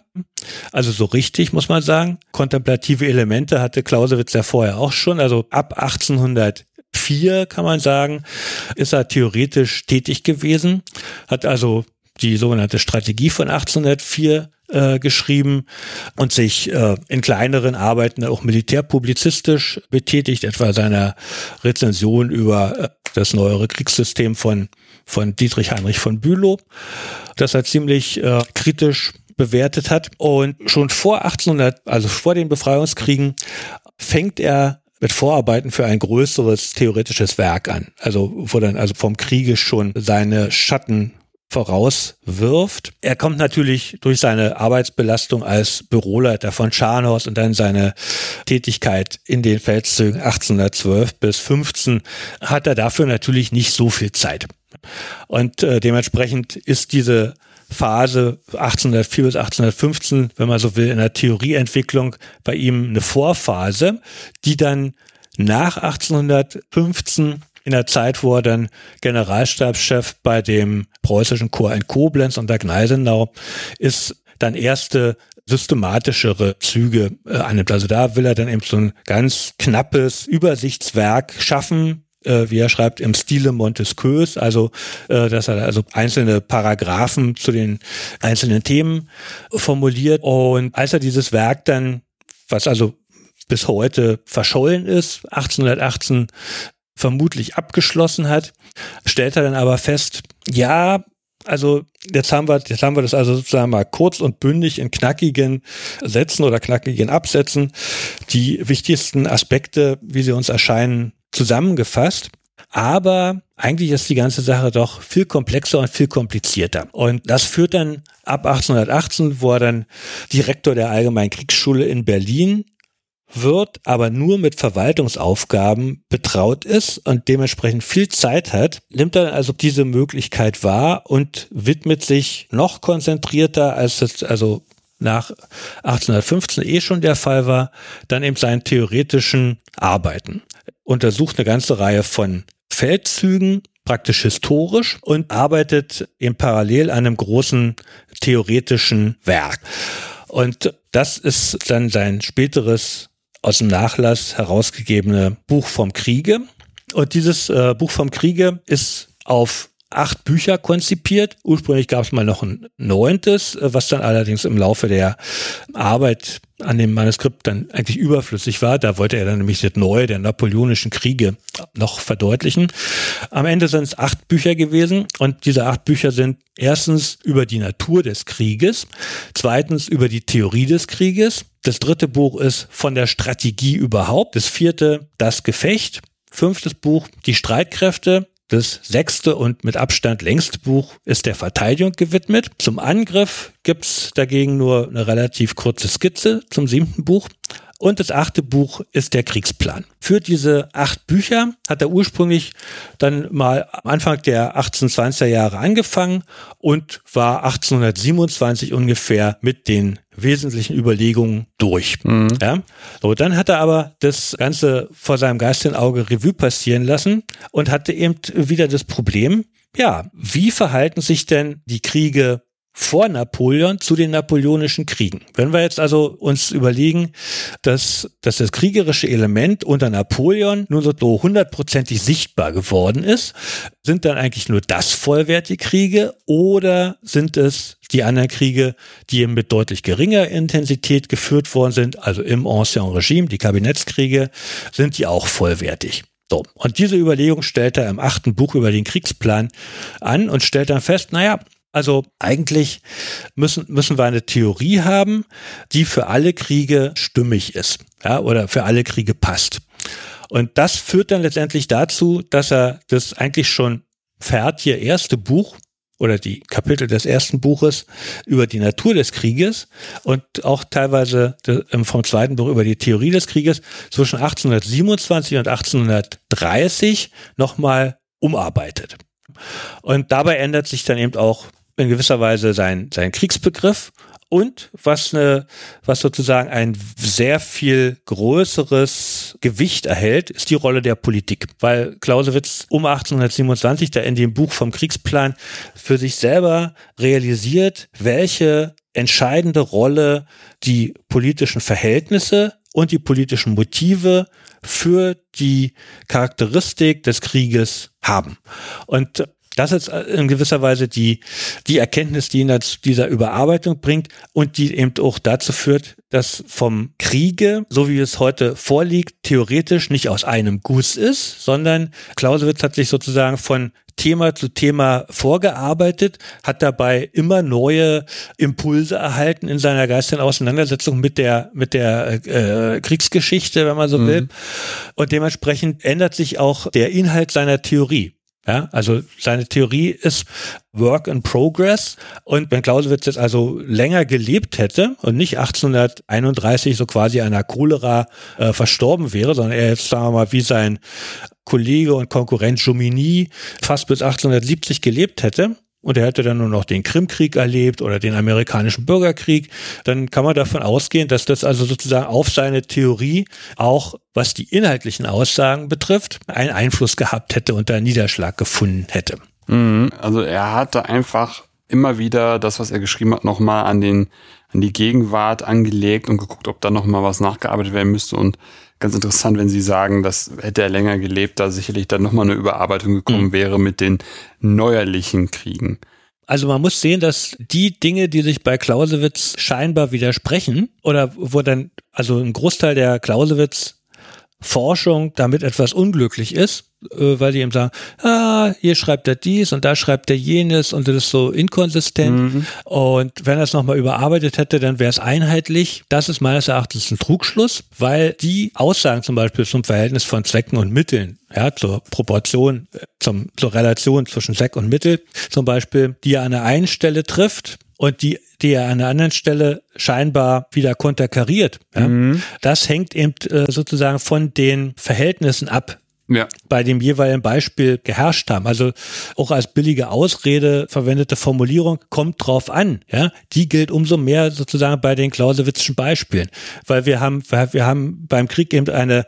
Also so richtig, muss man sagen. Kontemplative Elemente hatte Clausewitz ja vorher auch schon. Also ab 1804 kann man sagen, ist er theoretisch tätig gewesen, hat also die sogenannte Strategie von 1804 äh, geschrieben und sich äh, in kleineren Arbeiten auch militärpublizistisch betätigt, etwa seiner Rezension über äh, das neuere Kriegssystem von, von Dietrich Heinrich von Bülow, das er ziemlich kritisch bewertet hat. Und schon vor 1800, also vor den Befreiungskriegen, fängt er mit Vorarbeiten für ein größeres theoretisches Werk an. Also wo dann also vom Kriege schon seine Schatten vorauswirft. Er kommt natürlich durch seine Arbeitsbelastung als Büroleiter von Scharnhorst und dann seine Tätigkeit in den Feldzügen 1812 bis 15 hat er dafür natürlich nicht so viel Zeit. Und äh, dementsprechend ist diese Phase 1804 bis 1815, wenn man so will, in der Theorieentwicklung bei ihm eine Vorphase, die dann nach 1815 in der Zeit, wo er dann Generalstabschef bei dem preußischen Chor in Koblenz unter Gneisenau ist, dann erste systematischere Züge äh, annimmt. Also da will er dann eben so ein ganz knappes Übersichtswerk schaffen, äh, wie er schreibt, im Stile Montesquieus, also äh, dass er also einzelne Paragraphen zu den einzelnen Themen formuliert. Und als er dieses Werk dann, was also bis heute verschollen ist, 1818 vermutlich abgeschlossen hat, stellt er dann aber fest, ja, also jetzt haben wir, jetzt haben wir das also sozusagen mal kurz und bündig in knackigen Sätzen oder knackigen Absätzen die wichtigsten Aspekte, wie sie uns erscheinen, zusammengefasst. Aber eigentlich ist die ganze Sache doch viel komplexer und viel komplizierter. Und das führt dann ab 1818, wo er dann Direktor der Allgemeinen Kriegsschule in Berlin wird, aber nur mit Verwaltungsaufgaben betraut ist und dementsprechend viel Zeit hat, nimmt er also diese Möglichkeit wahr und widmet sich noch konzentrierter, als es also nach 1815 eh schon der Fall war, dann eben seinen theoretischen Arbeiten. Untersucht eine ganze Reihe von Feldzügen, praktisch historisch und arbeitet im Parallel an einem großen theoretischen Werk. Und das ist dann sein späteres aus dem Nachlass herausgegebene Buch vom Kriege. Und dieses äh, Buch vom Kriege ist auf acht Bücher konzipiert. Ursprünglich gab es mal noch ein neuntes, äh, was dann allerdings im Laufe der Arbeit an dem Manuskript dann eigentlich überflüssig war. Da wollte er dann nämlich das Neue der napoleonischen Kriege noch verdeutlichen. Am Ende sind es acht Bücher gewesen und diese acht Bücher sind erstens über die Natur des Krieges, zweitens über die Theorie des Krieges, das dritte Buch ist von der Strategie überhaupt, das vierte das Gefecht, fünftes Buch die Streitkräfte, das sechste und mit Abstand längste Buch ist der Verteidigung gewidmet. Zum Angriff gibt's dagegen nur eine relativ kurze Skizze zum siebten Buch. Und das achte Buch ist der Kriegsplan. Für diese acht Bücher hat er ursprünglich dann mal am Anfang der 1820er Jahre angefangen und war 1827 ungefähr mit den wesentlichen Überlegungen durch. Mhm. Ja? So, dann hat er aber das Ganze vor seinem geistigen Auge Revue passieren lassen und hatte eben wieder das Problem, ja, wie verhalten sich denn die Kriege vor Napoleon zu den napoleonischen Kriegen. Wenn wir jetzt also uns überlegen, dass, dass das kriegerische Element unter Napoleon nur so hundertprozentig sichtbar geworden ist, sind dann eigentlich nur das vollwertige Kriege oder sind es die anderen Kriege, die eben mit deutlich geringer Intensität geführt worden sind, also im Ancien Regime, die Kabinettskriege, sind die auch vollwertig. So. Und diese Überlegung stellt er im achten Buch über den Kriegsplan an und stellt dann fest, naja, also eigentlich müssen, müssen wir eine Theorie haben, die für alle Kriege stimmig ist, ja, oder für alle Kriege passt. Und das führt dann letztendlich dazu, dass er das eigentlich schon fertige erste Buch oder die Kapitel des ersten Buches über die Natur des Krieges und auch teilweise vom zweiten Buch über die Theorie des Krieges zwischen 1827 und 1830 nochmal umarbeitet. Und dabei ändert sich dann eben auch in gewisser Weise sein, sein Kriegsbegriff und was eine, was sozusagen ein sehr viel größeres Gewicht erhält, ist die Rolle der Politik. Weil Clausewitz um 1827 da in dem Buch vom Kriegsplan für sich selber realisiert, welche entscheidende Rolle die politischen Verhältnisse und die politischen Motive für die Charakteristik des Krieges haben. Und das ist in gewisser Weise die, die Erkenntnis, die ihn zu dieser Überarbeitung bringt und die eben auch dazu führt, dass vom Kriege, so wie es heute vorliegt, theoretisch nicht aus einem Guss ist, sondern Clausewitz hat sich sozusagen von Thema zu Thema vorgearbeitet, hat dabei immer neue Impulse erhalten in seiner geistigen Auseinandersetzung mit der mit der äh, Kriegsgeschichte, wenn man so mhm. will. Und dementsprechend ändert sich auch der Inhalt seiner Theorie. Ja, also seine Theorie ist Work in Progress. Und wenn Clausewitz jetzt also länger gelebt hätte und nicht 1831 so quasi der Cholera äh, verstorben wäre, sondern er jetzt, sagen wir mal, wie sein Kollege und Konkurrent Jomini fast bis 1870 gelebt hätte, und er hätte dann nur noch den Krimkrieg erlebt oder den amerikanischen Bürgerkrieg, dann kann man davon ausgehen, dass das also sozusagen auf seine Theorie auch, was die inhaltlichen Aussagen betrifft, einen Einfluss gehabt hätte und da Niederschlag gefunden hätte. Mhm. Also er hatte einfach immer wieder das, was er geschrieben hat, nochmal an den an die Gegenwart angelegt und geguckt, ob da nochmal was nachgearbeitet werden müsste und ganz interessant, wenn Sie sagen, dass hätte er länger gelebt, da sicherlich dann nochmal eine Überarbeitung gekommen mhm. wäre mit den neuerlichen Kriegen. Also man muss sehen, dass die Dinge, die sich bei Clausewitz scheinbar widersprechen oder wo dann also ein Großteil der Clausewitz Forschung damit etwas unglücklich ist, äh, weil die ihm sagen, ah, hier schreibt er dies und da schreibt er jenes und das ist so inkonsistent. Mhm. Und wenn er es nochmal überarbeitet hätte, dann wäre es einheitlich. Das ist meines Erachtens ein Trugschluss, weil die Aussagen zum Beispiel zum Verhältnis von Zwecken und Mitteln, ja, zur Proportion, äh, zum, zur Relation zwischen Zweck und Mittel zum Beispiel, die er an der einen Stelle trifft, und die, die er an einer anderen Stelle scheinbar wieder konterkariert. Ja? Mhm. Das hängt eben äh, sozusagen von den Verhältnissen ab, ja. bei dem jeweiligen Beispiel geherrscht haben. Also auch als billige Ausrede verwendete Formulierung kommt drauf an. Ja, die gilt umso mehr sozusagen bei den Clausewitzschen Beispielen, weil wir haben wir haben beim Krieg eben eine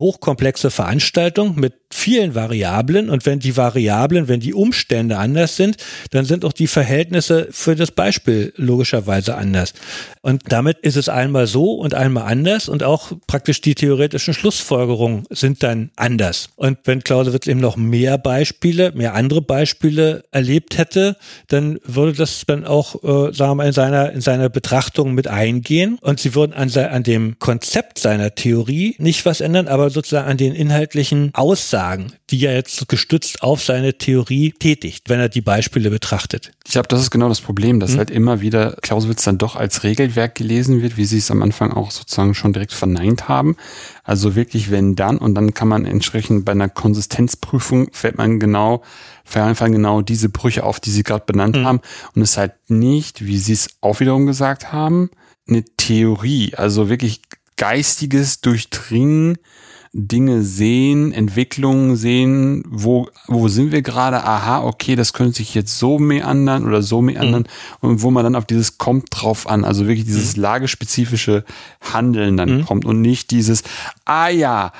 hochkomplexe Veranstaltung mit vielen Variablen und wenn die Variablen, wenn die Umstände anders sind, dann sind auch die Verhältnisse für das Beispiel logischerweise anders. Und damit ist es einmal so und einmal anders und auch praktisch die theoretischen Schlussfolgerungen sind dann anders. Und wenn Clausewitz eben noch mehr Beispiele, mehr andere Beispiele erlebt hätte, dann würde das dann auch, äh, sagen wir mal, in seiner, in seiner Betrachtung mit eingehen und sie würden an, an dem Konzept seiner Theorie nicht was ändern, aber sozusagen an den inhaltlichen Aussagen, die er jetzt gestützt auf seine Theorie tätigt, wenn er die Beispiele betrachtet. Ich glaube, das ist genau das Problem, dass hm? halt immer wieder Clausewitz dann doch als Regelwerk gelesen wird, wie sie es am Anfang auch sozusagen schon direkt verneint haben. Also wirklich, wenn dann, und dann kann man entsprechend bei einer Konsistenzprüfung fällt man genau, fallen genau diese Brüche auf, die sie gerade benannt hm. haben. Und es ist halt nicht, wie sie es auch wiederum gesagt haben, eine Theorie, also wirklich geistiges Durchdringen Dinge sehen, Entwicklungen sehen, wo, wo sind wir gerade, aha, okay, das könnte sich jetzt so meandern oder so meandern mhm. und wo man dann auf dieses kommt drauf an, also wirklich dieses mhm. lagespezifische Handeln dann mhm. kommt und nicht dieses, ah ja,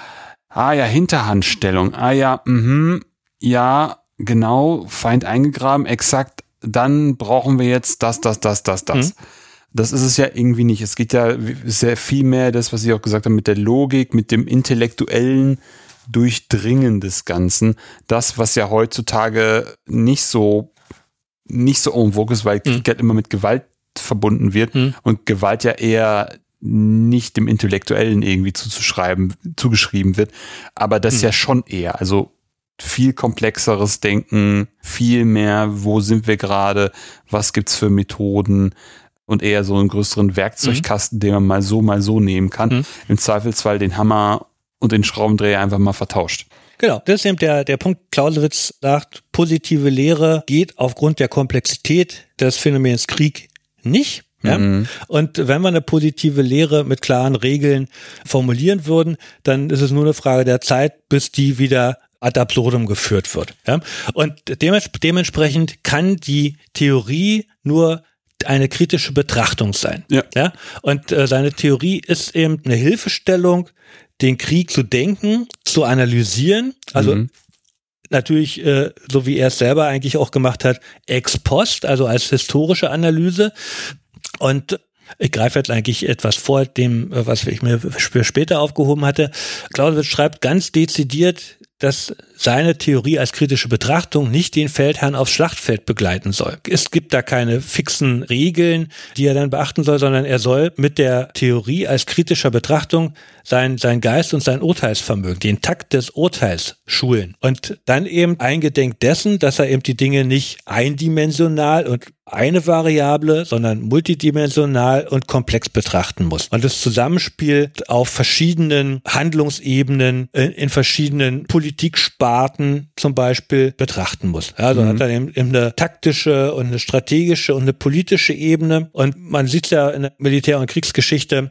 ah ja, Hinterhandstellung, ah ja, mhm, ja, genau, Feind eingegraben, exakt, dann brauchen wir jetzt das, das, das, das, das. Mhm. Das ist es ja irgendwie nicht. Es geht ja sehr viel mehr das, was ich auch gesagt habe, mit der Logik, mit dem intellektuellen Durchdringen des Ganzen. Das, was ja heutzutage nicht so, nicht so en vogue ist, weil Krieg mhm. halt immer mit Gewalt verbunden wird mhm. und Gewalt ja eher nicht dem Intellektuellen irgendwie zuzuschreiben, zugeschrieben wird. Aber das mhm. ja schon eher. Also viel komplexeres Denken, viel mehr, wo sind wir gerade, was gibt's für Methoden, und eher so einen größeren Werkzeugkasten, mhm. den man mal so, mal so nehmen kann. Mhm. Im Zweifelsfall den Hammer und den Schraubendreher einfach mal vertauscht. Genau, das ist eben der, der Punkt. Clausewitz sagt, positive Lehre geht aufgrund der Komplexität des Phänomens Krieg nicht. Ja? Mhm. Und wenn wir eine positive Lehre mit klaren Regeln formulieren würden, dann ist es nur eine Frage der Zeit, bis die wieder ad absurdum geführt wird. Ja? Und dementsprechend kann die Theorie nur eine kritische Betrachtung sein. Ja. ja? Und äh, seine Theorie ist eben eine Hilfestellung, den Krieg zu denken, zu analysieren. Also mhm. natürlich, äh, so wie er es selber eigentlich auch gemacht hat, ex post, also als historische Analyse. Und ich greife jetzt eigentlich etwas vor, dem, äh, was ich mir für später aufgehoben hatte. Clausewitz schreibt ganz dezidiert, dass seine Theorie als kritische Betrachtung nicht den Feldherrn aufs Schlachtfeld begleiten soll. Es gibt da keine fixen Regeln, die er dann beachten soll, sondern er soll mit der Theorie als kritischer Betrachtung sein, sein Geist und sein Urteilsvermögen, den Takt des Urteils schulen. Und dann eben eingedenk dessen, dass er eben die Dinge nicht eindimensional und eine Variable, sondern multidimensional und komplex betrachten muss. Und das Zusammenspiel auf verschiedenen Handlungsebenen, in, in verschiedenen Politiksparten zum Beispiel betrachten muss. Also mhm. hat er eben, eben eine taktische und eine strategische und eine politische Ebene. Und man sieht ja in der Militär- und Kriegsgeschichte,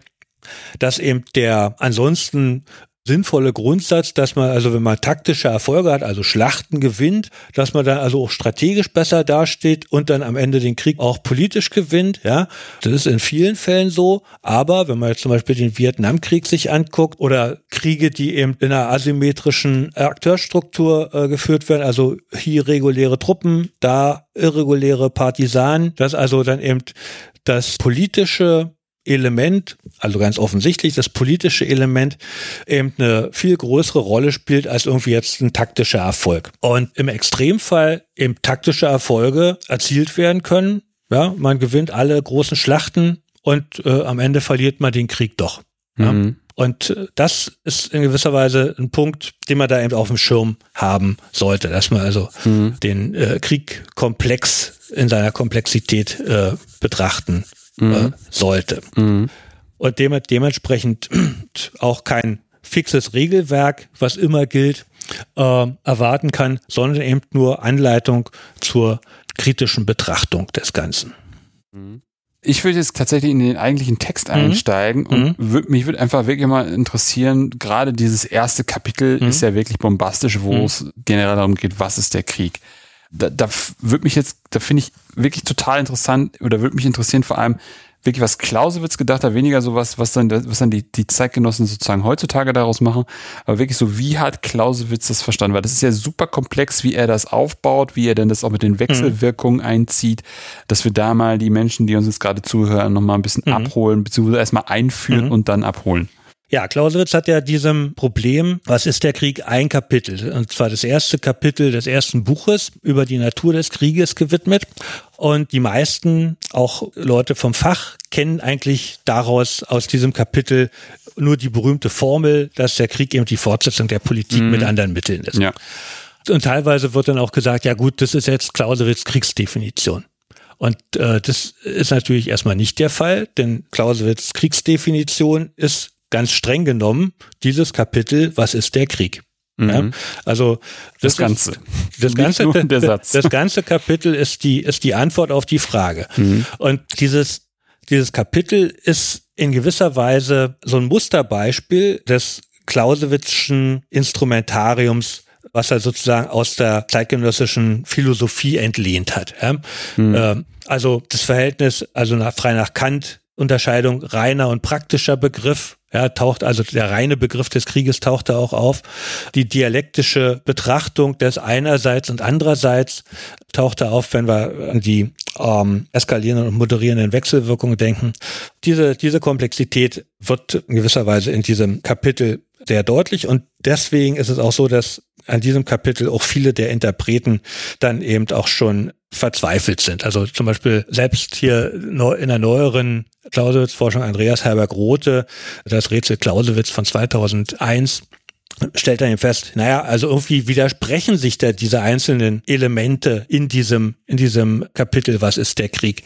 dass eben der ansonsten sinnvolle Grundsatz, dass man also, wenn man taktische Erfolge hat, also Schlachten gewinnt, dass man dann also auch strategisch besser dasteht und dann am Ende den Krieg auch politisch gewinnt. Ja, das ist in vielen Fällen so. Aber wenn man jetzt zum Beispiel den Vietnamkrieg sich anguckt oder Kriege, die eben in einer asymmetrischen Akteurstruktur äh, geführt werden, also hier reguläre Truppen, da irreguläre Partisanen, dass also dann eben das politische Element, also ganz offensichtlich das politische Element, eben eine viel größere Rolle spielt als irgendwie jetzt ein taktischer Erfolg. Und im Extremfall eben taktische Erfolge erzielt werden können. Ja, man gewinnt alle großen Schlachten und äh, am Ende verliert man den Krieg doch. Ja? Mhm. Und äh, das ist in gewisser Weise ein Punkt, den man da eben auf dem Schirm haben sollte, dass man also mhm. den äh, Krieg komplex in seiner Komplexität äh, betrachten äh, mhm. sollte. Mhm. Und dem, dementsprechend auch kein fixes Regelwerk, was immer gilt, äh, erwarten kann, sondern eben nur Anleitung zur kritischen Betrachtung des Ganzen. Mhm. Ich würde jetzt tatsächlich in den eigentlichen Text mhm. einsteigen und mhm. würd, mich würde einfach wirklich mal interessieren, gerade dieses erste Kapitel mhm. ist ja wirklich bombastisch, wo mhm. es generell darum geht, was ist der Krieg da, da würde mich jetzt, da finde ich wirklich total interessant oder würde mich interessieren vor allem wirklich, was Clausewitz gedacht hat, weniger so was, was dann, was dann die, die Zeitgenossen sozusagen heutzutage daraus machen, aber wirklich so, wie hat Clausewitz das verstanden? Weil das ist ja super komplex, wie er das aufbaut, wie er denn das auch mit den Wechselwirkungen mhm. einzieht, dass wir da mal die Menschen, die uns jetzt gerade zuhören, nochmal ein bisschen mhm. abholen, beziehungsweise erstmal einführen mhm. und dann abholen. Ja, Clausewitz hat ja diesem Problem, was ist der Krieg, ein Kapitel, und zwar das erste Kapitel des ersten Buches über die Natur des Krieges gewidmet. Und die meisten, auch Leute vom Fach, kennen eigentlich daraus aus diesem Kapitel nur die berühmte Formel, dass der Krieg eben die Fortsetzung der Politik mhm. mit anderen Mitteln ist. Ja. Und teilweise wird dann auch gesagt, ja gut, das ist jetzt Clausewitz Kriegsdefinition. Und äh, das ist natürlich erstmal nicht der Fall, denn Clausewitz Kriegsdefinition ist ganz streng genommen dieses Kapitel, was ist der Krieg? Mhm. Ja, also das, das Ganze. Ist, das Ganze, das ganze Kapitel ist die, ist die Antwort auf die Frage. Mhm. Und dieses, dieses Kapitel ist in gewisser Weise so ein Musterbeispiel des Clausewitzschen Instrumentariums, was er sozusagen aus der zeitgenössischen Philosophie entlehnt hat. Ja? Mhm. Also das Verhältnis, also nach, frei nach Kant, Unterscheidung reiner und praktischer Begriff ja, taucht also der reine Begriff des Krieges taucht da auch auf. Die dialektische Betrachtung des einerseits und andererseits taucht da auf, wenn wir an die ähm, eskalierenden und moderierenden Wechselwirkungen denken. Diese, diese Komplexität wird in gewisser Weise in diesem Kapitel sehr deutlich und deswegen ist es auch so, dass an diesem Kapitel auch viele der Interpreten dann eben auch schon verzweifelt sind. Also zum Beispiel selbst hier in der neueren Clausewitz-Forschung Andreas Herberg-Rothe, das Rätsel Clausewitz von 2001, stellt eben fest, naja, also irgendwie widersprechen sich da diese einzelnen Elemente in diesem, in diesem Kapitel, was ist der Krieg?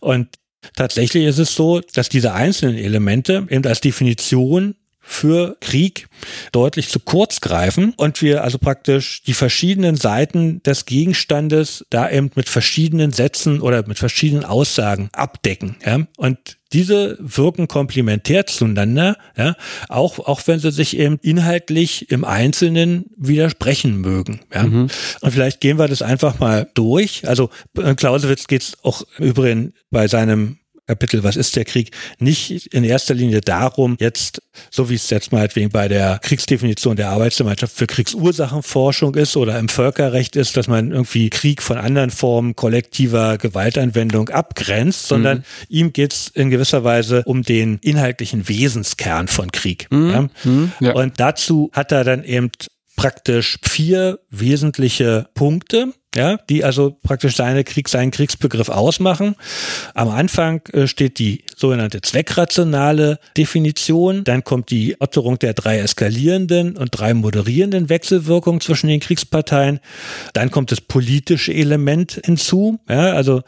Und tatsächlich ist es so, dass diese einzelnen Elemente eben als Definition für Krieg deutlich zu kurz greifen und wir also praktisch die verschiedenen Seiten des Gegenstandes da eben mit verschiedenen Sätzen oder mit verschiedenen Aussagen abdecken. Ja? Und diese wirken komplementär zueinander, ja, auch, auch wenn sie sich eben inhaltlich im Einzelnen widersprechen mögen. Ja. Mhm. Und vielleicht gehen wir das einfach mal durch. Also Clausewitz geht es auch übrigens bei seinem Kapitel, was ist der Krieg, nicht in erster Linie darum, jetzt, so wie es jetzt mal wegen bei der Kriegsdefinition der Arbeitsgemeinschaft für Kriegsursachenforschung ist oder im Völkerrecht ist, dass man irgendwie Krieg von anderen Formen kollektiver Gewaltanwendung abgrenzt, sondern mhm. ihm geht es in gewisser Weise um den inhaltlichen Wesenskern von Krieg. Mhm. Ja? Mhm. Ja. Und dazu hat er dann eben praktisch vier wesentliche Punkte, ja, die also praktisch seine Krieg, seinen Kriegsbegriff ausmachen. Am Anfang äh, steht die sogenannte zweckrationale Definition, dann kommt die Otterung der drei eskalierenden und drei moderierenden Wechselwirkungen zwischen den Kriegsparteien, dann kommt das politische Element hinzu, ja, also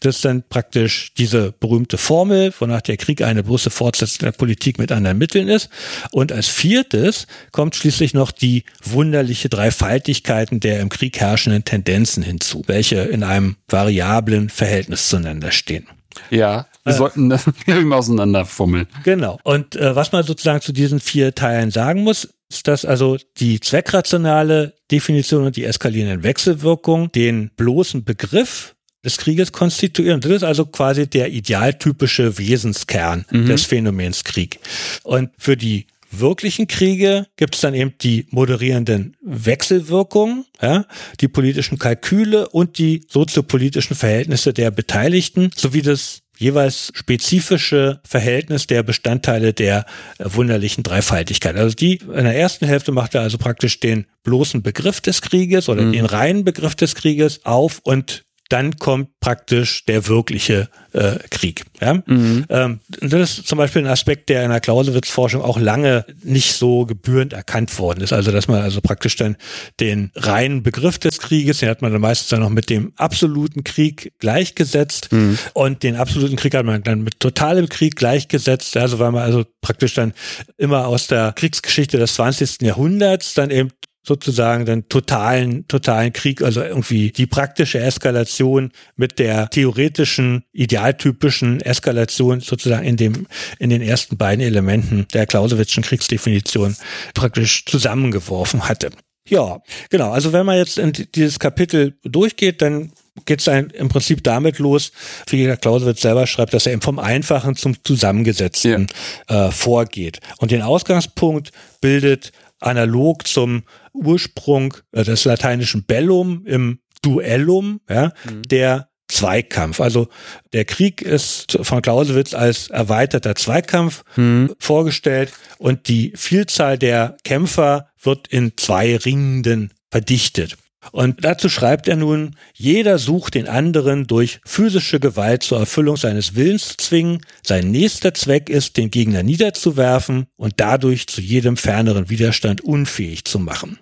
das ist dann praktisch diese berühmte Formel, wonach der Krieg eine bloße Fortsetzung der Politik mit anderen Mitteln ist. Und als viertes kommt schließlich noch die wunderliche Dreifaltigkeiten der im Krieg herrschenden Tendenzen hinzu, welche in einem variablen Verhältnis zueinander stehen. Ja, wir äh, sollten das irgendwie auseinanderfummeln. Genau. Und äh, was man sozusagen zu diesen vier Teilen sagen muss, ist, dass also die zweckrationale Definition und die eskalierenden Wechselwirkungen den bloßen Begriff des Krieges konstituieren. Das ist also quasi der idealtypische Wesenskern mhm. des Phänomens Krieg. Und für die wirklichen Kriege gibt es dann eben die moderierenden Wechselwirkungen, ja, die politischen Kalküle und die soziopolitischen Verhältnisse der Beteiligten sowie das jeweils spezifische Verhältnis der Bestandteile der wunderlichen Dreifaltigkeit. Also die in der ersten Hälfte macht er also praktisch den bloßen Begriff des Krieges oder mhm. den reinen Begriff des Krieges auf und dann kommt praktisch der wirkliche äh, Krieg. Ja? Mhm. Ähm, das ist zum Beispiel ein Aspekt, der in der Clausewitz-Forschung auch lange nicht so gebührend erkannt worden ist. Also dass man also praktisch dann den reinen Begriff des Krieges, den hat man dann meistens dann noch mit dem absoluten Krieg gleichgesetzt mhm. und den absoluten Krieg hat man dann mit totalem Krieg gleichgesetzt. Also weil man also praktisch dann immer aus der Kriegsgeschichte des 20. Jahrhunderts dann eben sozusagen den totalen, totalen Krieg, also irgendwie die praktische Eskalation mit der theoretischen, idealtypischen Eskalation sozusagen in dem, in den ersten beiden Elementen der Clausewitzschen Kriegsdefinition praktisch zusammengeworfen hatte. Ja, genau. Also wenn man jetzt in dieses Kapitel durchgeht, dann geht es im Prinzip damit los, wie der Clausewitz selber schreibt, dass er eben vom Einfachen zum Zusammengesetzten ja. äh, vorgeht. Und den Ausgangspunkt bildet analog zum Ursprung äh, des lateinischen Bellum im Duellum, ja, mhm. der Zweikampf. Also der Krieg ist von Clausewitz als erweiterter Zweikampf mhm. vorgestellt und die Vielzahl der Kämpfer wird in zwei Ringenden verdichtet. Und dazu schreibt er nun, jeder sucht den anderen durch physische Gewalt zur Erfüllung seines Willens zu zwingen. Sein nächster Zweck ist, den Gegner niederzuwerfen und dadurch zu jedem ferneren Widerstand unfähig zu machen.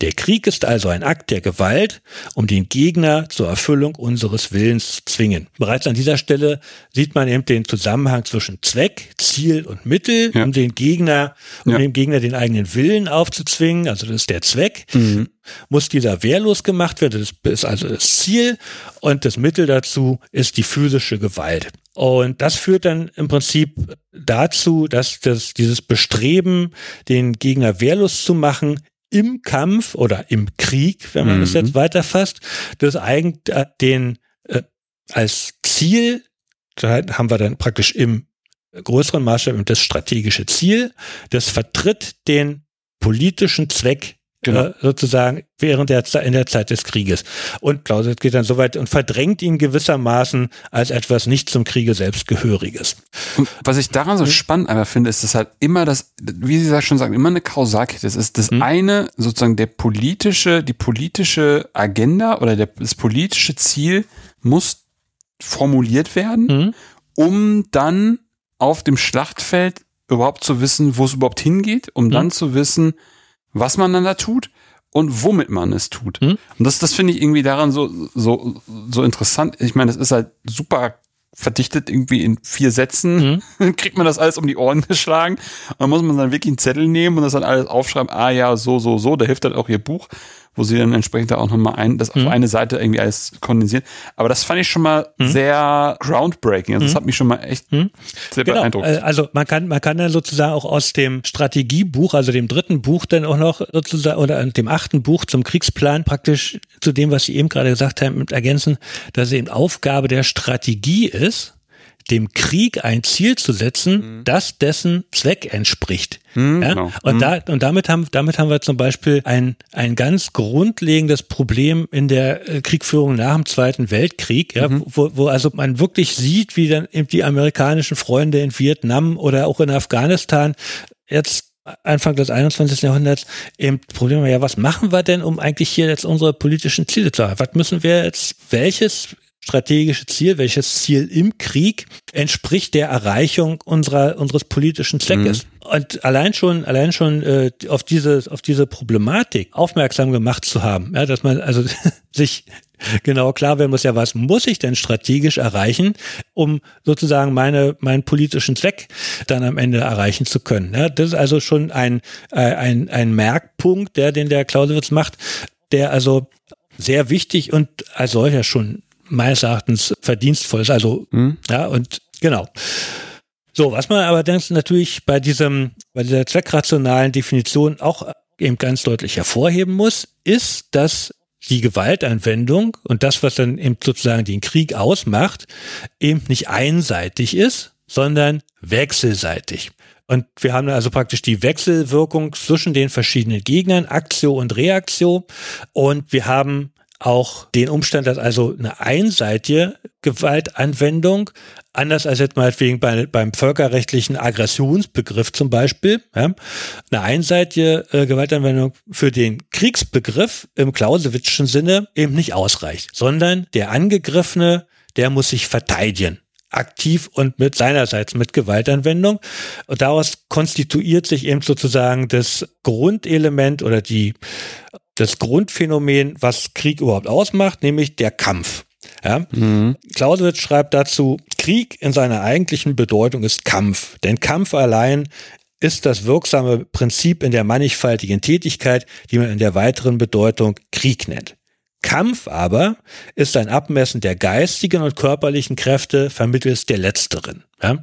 Der Krieg ist also ein Akt der Gewalt, um den Gegner zur Erfüllung unseres Willens zu zwingen. Bereits an dieser Stelle sieht man eben den Zusammenhang zwischen Zweck, Ziel und Mittel, ja. um den Gegner, um ja. dem Gegner den eigenen Willen aufzuzwingen. Also das ist der Zweck. Mhm. Muss dieser wehrlos gemacht werden. Das ist also das Ziel. Und das Mittel dazu ist die physische Gewalt. Und das führt dann im Prinzip dazu, dass das, dieses Bestreben, den Gegner wehrlos zu machen, im Kampf oder im Krieg, wenn man mhm. das jetzt weiterfasst, das eigentlich äh, den äh, als Ziel, da haben wir dann praktisch im größeren Maßstab das strategische Ziel, das vertritt den politischen Zweck genau. äh, sozusagen während der in der Zeit des Krieges. Und Clausewitz geht dann so weit und verdrängt ihn gewissermaßen als etwas nicht zum Kriege selbst gehöriges. Und was ich daran so mhm. spannend einfach finde, ist, dass halt immer das, wie Sie schon sagen, immer eine Kausalkette. Das ist das mhm. eine sozusagen der politische, die politische Agenda oder der, das politische Ziel muss formuliert werden, mhm. um dann auf dem Schlachtfeld überhaupt zu wissen, wo es überhaupt hingeht, um dann mhm. zu wissen, was man dann da tut und womit man es tut. Hm? Und das, das finde ich irgendwie daran so, so, so interessant. Ich meine, das ist halt super verdichtet irgendwie in vier Sätzen. Hm? kriegt man das alles um die Ohren geschlagen. Und dann muss man dann wirklich einen Zettel nehmen und das dann alles aufschreiben. Ah ja, so, so, so. Da hilft halt auch ihr Buch wo sie dann entsprechend da auch nochmal ein, das mhm. auf eine Seite irgendwie alles kondensieren. Aber das fand ich schon mal mhm. sehr groundbreaking. Also das mhm. hat mich schon mal echt mhm. sehr genau. beeindruckt. Äh, also man kann, man kann dann sozusagen auch aus dem Strategiebuch, also dem dritten Buch dann auch noch sozusagen, oder dem achten Buch zum Kriegsplan praktisch zu dem, was Sie eben gerade gesagt haben, ergänzen, dass eben Aufgabe der Strategie ist, dem Krieg ein Ziel zu setzen, mhm. das dessen Zweck entspricht. Mhm, ja? genau. Und, mhm. da, und damit haben, damit haben wir zum Beispiel ein, ein ganz grundlegendes Problem in der äh, Kriegführung nach dem Zweiten Weltkrieg, ja? Mhm. wo, wo also man wirklich sieht, wie dann eben die amerikanischen Freunde in Vietnam oder auch in Afghanistan jetzt Anfang des 21. Jahrhunderts eben Problem, ja, was machen wir denn, um eigentlich hier jetzt unsere politischen Ziele zu haben? Was müssen wir jetzt, welches strategische Ziel, welches Ziel im Krieg entspricht der Erreichung unserer unseres politischen Zweckes. Mhm. Und allein schon allein schon äh, auf diese auf diese Problematik aufmerksam gemacht zu haben, ja, dass man also sich genau klar werden muss, ja, was muss ich denn strategisch erreichen, um sozusagen meine, meinen politischen Zweck dann am Ende erreichen zu können. Ja, das ist also schon ein, äh, ein, ein Merkpunkt, der, den der Clausewitz macht, der also sehr wichtig und als solcher schon meines Erachtens verdienstvoll ist. Also, mhm. ja, und genau. So, was man aber denkt, natürlich bei diesem, bei dieser zweckrationalen Definition auch eben ganz deutlich hervorheben muss, ist, dass die Gewaltanwendung und das, was dann eben sozusagen den Krieg ausmacht, eben nicht einseitig ist, sondern wechselseitig. Und wir haben also praktisch die Wechselwirkung zwischen den verschiedenen Gegnern, Aktio und Reaktio. Und wir haben auch den Umstand, dass also eine einseitige Gewaltanwendung, anders als jetzt meinetwegen bei, beim völkerrechtlichen Aggressionsbegriff zum Beispiel, ja, eine einseitige äh, Gewaltanwendung für den Kriegsbegriff im Clausewitzschen Sinne eben nicht ausreicht, sondern der Angegriffene, der muss sich verteidigen aktiv und mit seinerseits mit Gewaltanwendung. Und daraus konstituiert sich eben sozusagen das Grundelement oder die das Grundphänomen, was Krieg überhaupt ausmacht, nämlich der Kampf. Ja? Mhm. Clausewitz schreibt dazu, Krieg in seiner eigentlichen Bedeutung ist Kampf. Denn Kampf allein ist das wirksame Prinzip in der mannigfaltigen Tätigkeit, die man in der weiteren Bedeutung Krieg nennt. Kampf aber ist ein Abmessen der geistigen und körperlichen Kräfte vermittels der letzteren. Ja?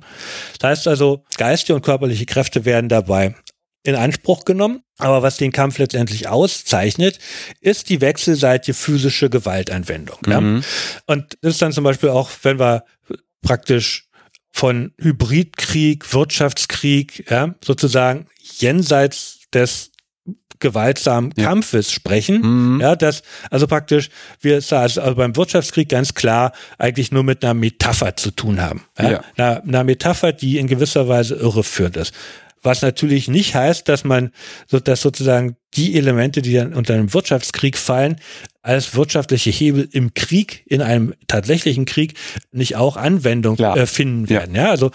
Das heißt also, geistige und körperliche Kräfte werden dabei in Anspruch genommen. Aber was den Kampf letztendlich auszeichnet, ist die wechselseitige physische Gewaltanwendung. Mhm. Ja? Und das ist dann zum Beispiel auch, wenn wir praktisch von Hybridkrieg, Wirtschaftskrieg, ja, sozusagen jenseits des gewaltsamen ja. Kampfes sprechen. Mhm. Ja, das, also praktisch, wir also beim Wirtschaftskrieg ganz klar eigentlich nur mit einer Metapher zu tun haben. Ja? ja. Einer, einer Metapher, die in gewisser Weise irreführend ist. Was natürlich nicht heißt, dass man, so, dass sozusagen die Elemente, die dann unter einem Wirtschaftskrieg fallen, als wirtschaftliche Hebel im Krieg, in einem tatsächlichen Krieg, nicht auch Anwendung äh, finden werden. Ja, ja also,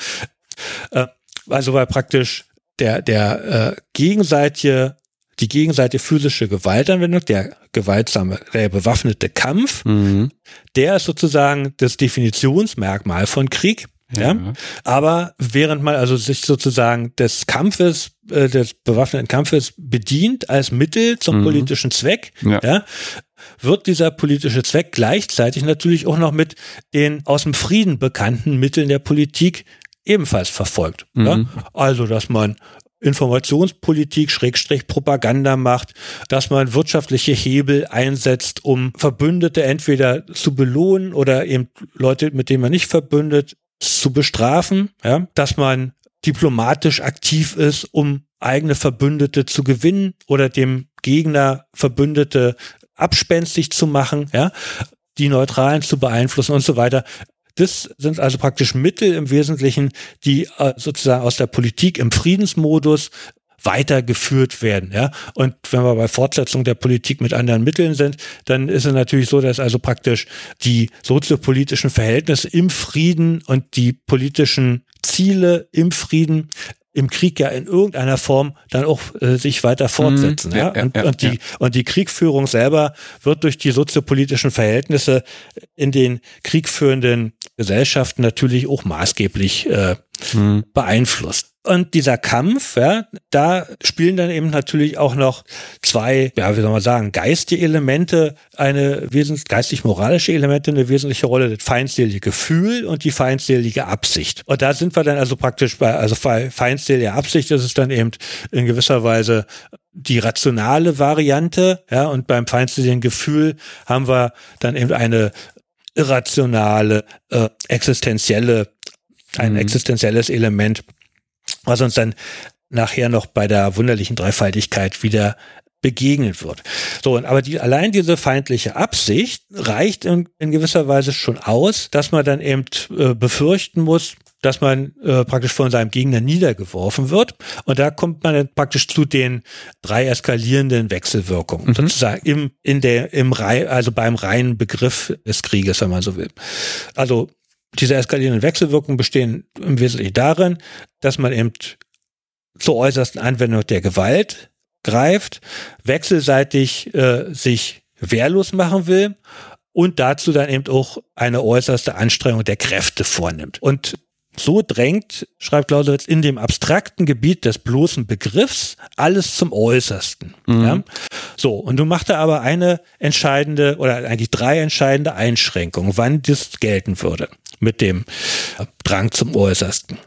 äh, also weil praktisch der, der äh, gegenseitige die gegenseitige physische Gewaltanwendung, der gewaltsame, der bewaffnete Kampf, mhm. der ist sozusagen das Definitionsmerkmal von Krieg. Ja. ja. Aber während man also sich sozusagen des Kampfes, äh, des bewaffneten Kampfes bedient als Mittel zum mhm. politischen Zweck, ja. ja. wird dieser politische Zweck gleichzeitig natürlich auch noch mit den aus dem Frieden bekannten Mitteln der Politik ebenfalls verfolgt. Mhm. Ja? Also, dass man Informationspolitik, Schrägstrich Propaganda macht, dass man wirtschaftliche Hebel einsetzt, um Verbündete entweder zu belohnen oder eben Leute, mit denen man nicht verbündet, zu bestrafen, ja, dass man diplomatisch aktiv ist, um eigene Verbündete zu gewinnen oder dem Gegner Verbündete abspenstig zu machen, ja, die Neutralen zu beeinflussen und so weiter. Das sind also praktisch Mittel im Wesentlichen, die äh, sozusagen aus der Politik im Friedensmodus weitergeführt werden. Ja? Und wenn wir bei Fortsetzung der Politik mit anderen Mitteln sind, dann ist es natürlich so, dass also praktisch die soziopolitischen Verhältnisse im Frieden und die politischen Ziele im Frieden im Krieg ja in irgendeiner Form dann auch äh, sich weiter fortsetzen. Mhm, ja, ja, und, ja, und, die, ja. und die Kriegführung selber wird durch die soziopolitischen Verhältnisse in den kriegführenden Gesellschaften natürlich auch maßgeblich äh, mhm. beeinflusst. Und dieser Kampf, ja, da spielen dann eben natürlich auch noch zwei, ja, wie soll man sagen, geistige Elemente, eine wesentlich geistig-moralische Elemente eine wesentliche Rolle, das feindselige Gefühl und die feindselige Absicht. Und da sind wir dann also praktisch bei, also feindselige Absicht, das ist dann eben in gewisser Weise die rationale Variante, ja, und beim feindseligen Gefühl haben wir dann eben eine irrationale, äh, existenzielle, ein mhm. existenzielles Element, was uns dann nachher noch bei der wunderlichen Dreifaltigkeit wieder begegnet wird. So, aber die, allein diese feindliche Absicht reicht in, in gewisser Weise schon aus, dass man dann eben äh, befürchten muss, dass man äh, praktisch von seinem Gegner niedergeworfen wird. Und da kommt man dann praktisch zu den drei eskalierenden Wechselwirkungen, mhm. sozusagen im, in der, im Rei also beim reinen Begriff des Krieges, wenn man so will. Also diese eskalierenden Wechselwirkungen bestehen im Wesentlichen darin, dass man eben zur äußersten Anwendung der Gewalt greift, wechselseitig äh, sich wehrlos machen will und dazu dann eben auch eine äußerste Anstrengung der Kräfte vornimmt. Und so drängt, schreibt Clausewitz, in dem abstrakten Gebiet des bloßen Begriffs alles zum Äußersten. Mhm. Ja? So, und du machst da aber eine entscheidende oder eigentlich drei entscheidende Einschränkungen, wann das gelten würde mit dem Drang zum Äußersten.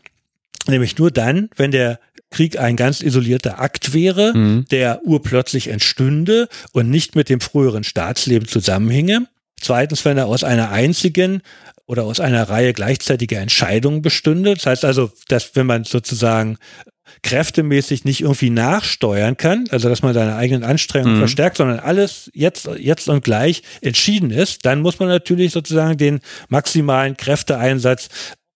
Nämlich nur dann, wenn der Krieg ein ganz isolierter Akt wäre, mhm. der urplötzlich entstünde und nicht mit dem früheren Staatsleben zusammenhinge. Zweitens, wenn er aus einer einzigen oder aus einer Reihe gleichzeitiger Entscheidungen bestünde. Das heißt also, dass wenn man sozusagen kräftemäßig nicht irgendwie nachsteuern kann, also dass man seine eigenen Anstrengungen mhm. verstärkt, sondern alles jetzt, jetzt und gleich entschieden ist, dann muss man natürlich sozusagen den maximalen Kräfteeinsatz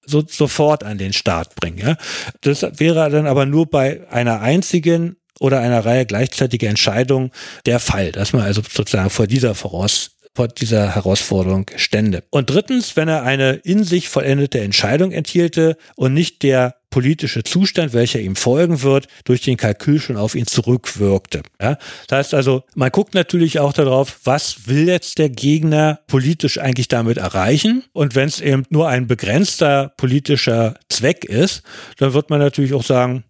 so, sofort an den Start bringen. Ja? Das wäre dann aber nur bei einer einzigen oder einer Reihe gleichzeitiger Entscheidungen der Fall, dass man also sozusagen vor dieser Voraus vor dieser Herausforderung stände. Und drittens, wenn er eine in sich vollendete Entscheidung enthielte und nicht der politische Zustand, welcher ihm folgen wird, durch den Kalkül schon auf ihn zurückwirkte. Ja? Das heißt also, man guckt natürlich auch darauf, was will jetzt der Gegner politisch eigentlich damit erreichen? Und wenn es eben nur ein begrenzter politischer Zweck ist, dann wird man natürlich auch sagen,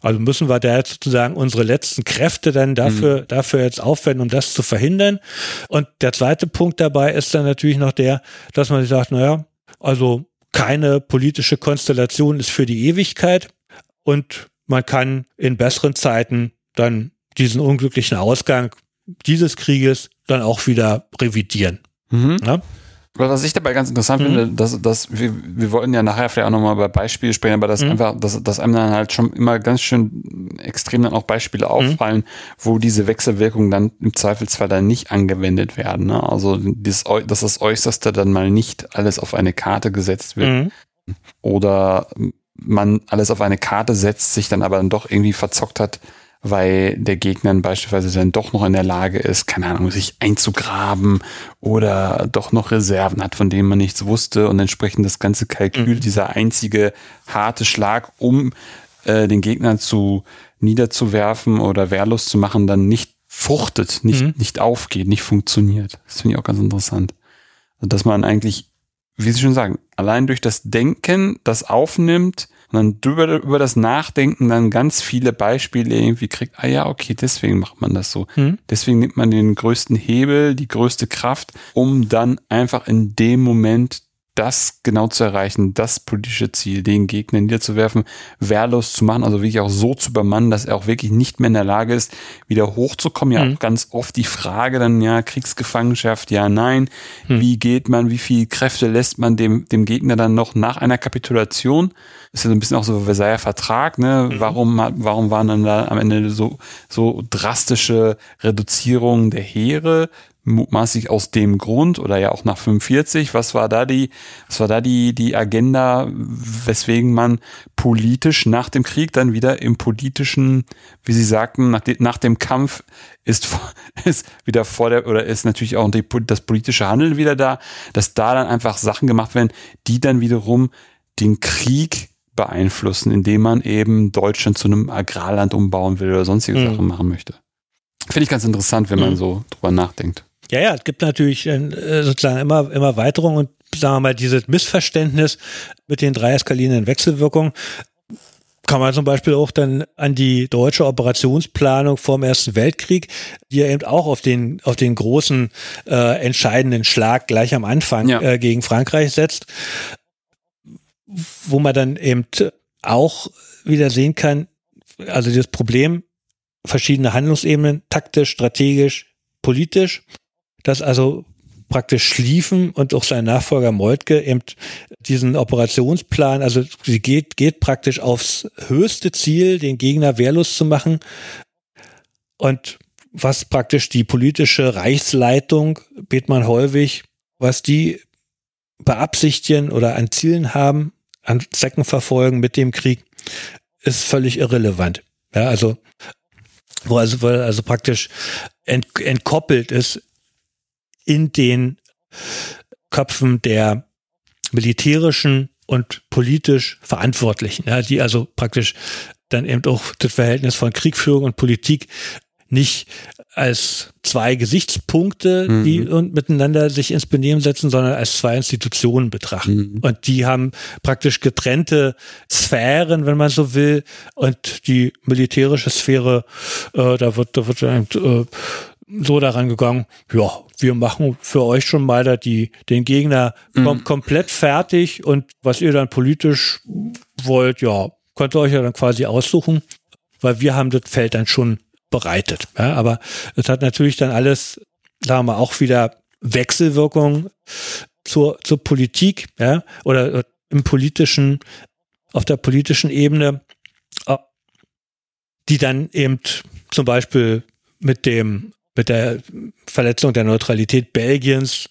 also müssen wir da jetzt sozusagen unsere letzten Kräfte dann dafür, mhm. dafür jetzt aufwenden, um das zu verhindern. Und der zweite Punkt dabei ist dann natürlich noch der, dass man sich sagt, naja, also keine politische Konstellation ist für die Ewigkeit und man kann in besseren Zeiten dann diesen unglücklichen Ausgang dieses Krieges dann auch wieder revidieren. Mhm. Ja? Was ich dabei ganz interessant mhm. finde, dass, dass wir, wir wollten ja nachher vielleicht auch nochmal über Beispiele sprechen, aber dass mhm. einfach, dass, dass einem dann halt schon immer ganz schön extrem dann auch Beispiele mhm. auffallen, mhm. wo diese Wechselwirkungen dann im Zweifelsfall dann nicht angewendet werden. Ne? Also dieses, dass das Äußerste dann mal nicht alles auf eine Karte gesetzt wird. Mhm. Oder man alles auf eine Karte setzt, sich dann aber dann doch irgendwie verzockt hat, weil der Gegner beispielsweise dann doch noch in der Lage ist, keine Ahnung, sich einzugraben oder doch noch Reserven hat, von denen man nichts wusste und entsprechend das ganze Kalkül, mhm. dieser einzige harte Schlag, um äh, den Gegner zu niederzuwerfen oder wehrlos zu machen, dann nicht fruchtet, nicht, mhm. nicht aufgeht, nicht funktioniert. Das finde ich auch ganz interessant. Also, dass man eigentlich, wie Sie schon sagen, allein durch das Denken das aufnimmt, und dann drüber, über das Nachdenken dann ganz viele Beispiele irgendwie kriegt, ah ja, okay, deswegen macht man das so. Mhm. Deswegen nimmt man den größten Hebel, die größte Kraft, um dann einfach in dem Moment das genau zu erreichen, das politische Ziel, den Gegner niederzuwerfen, wehrlos zu machen, also wirklich auch so zu übermannen, dass er auch wirklich nicht mehr in der Lage ist, wieder hochzukommen. Ja, mhm. ganz oft die Frage dann, ja, Kriegsgefangenschaft, ja, nein. Mhm. Wie geht man, wie viel Kräfte lässt man dem, dem Gegner dann noch nach einer Kapitulation? Das ist ja so ein bisschen auch so Versailler Vertrag, ne? Mhm. Warum, warum waren dann da am Ende so, so drastische Reduzierungen der Heere? Mutmaßlich aus dem Grund oder ja auch nach 45. Was war da die, was war da die, die Agenda, weswegen man politisch nach dem Krieg dann wieder im politischen, wie Sie sagten, nach, de, nach dem Kampf ist, ist wieder vor der, oder ist natürlich auch die, das politische Handeln wieder da, dass da dann einfach Sachen gemacht werden, die dann wiederum den Krieg beeinflussen, indem man eben Deutschland zu einem Agrarland umbauen will oder sonstige mhm. Sachen machen möchte. Finde ich ganz interessant, wenn man mhm. so drüber nachdenkt. Ja, ja, es gibt natürlich äh, sozusagen immer, immer Weiterung und sagen wir mal, dieses Missverständnis mit den drei eskalierenden Wechselwirkungen kann man zum Beispiel auch dann an die deutsche Operationsplanung vor dem Ersten Weltkrieg, die ja eben auch auf den, auf den großen äh, entscheidenden Schlag gleich am Anfang ja. äh, gegen Frankreich setzt, wo man dann eben auch wieder sehen kann, also das Problem, verschiedene Handlungsebenen, taktisch, strategisch, politisch, dass also praktisch Schliefen und auch sein Nachfolger Moltke eben diesen Operationsplan, also sie geht, geht praktisch aufs höchste Ziel, den Gegner wehrlos zu machen. Und was praktisch die politische Reichsleitung, Bethmann Heuwig, was die beabsichtigen oder an Zielen haben, an Zwecken verfolgen mit dem Krieg, ist völlig irrelevant. Ja, also, wo also, also praktisch ent, entkoppelt ist in den Köpfen der militärischen und politisch Verantwortlichen, ja, die also praktisch dann eben auch das Verhältnis von Kriegführung und Politik nicht als zwei Gesichtspunkte, mhm. die und miteinander sich ins Benehmen setzen, sondern als zwei Institutionen betrachten. Mhm. Und die haben praktisch getrennte Sphären, wenn man so will. Und die militärische Sphäre, äh, da wird, da wird äh, so daran gegangen, ja, wir machen für euch schon mal da die, den Gegner mhm. kom komplett fertig und was ihr dann politisch wollt, ja, könnt ihr euch ja dann quasi aussuchen, weil wir haben das Feld dann schon bereitet. Ja, aber es hat natürlich dann alles, sagen wir auch wieder Wechselwirkung zur, zur Politik, ja, oder im politischen, auf der politischen Ebene, äh, die dann eben zum Beispiel mit dem, mit der Verletzung der Neutralität Belgiens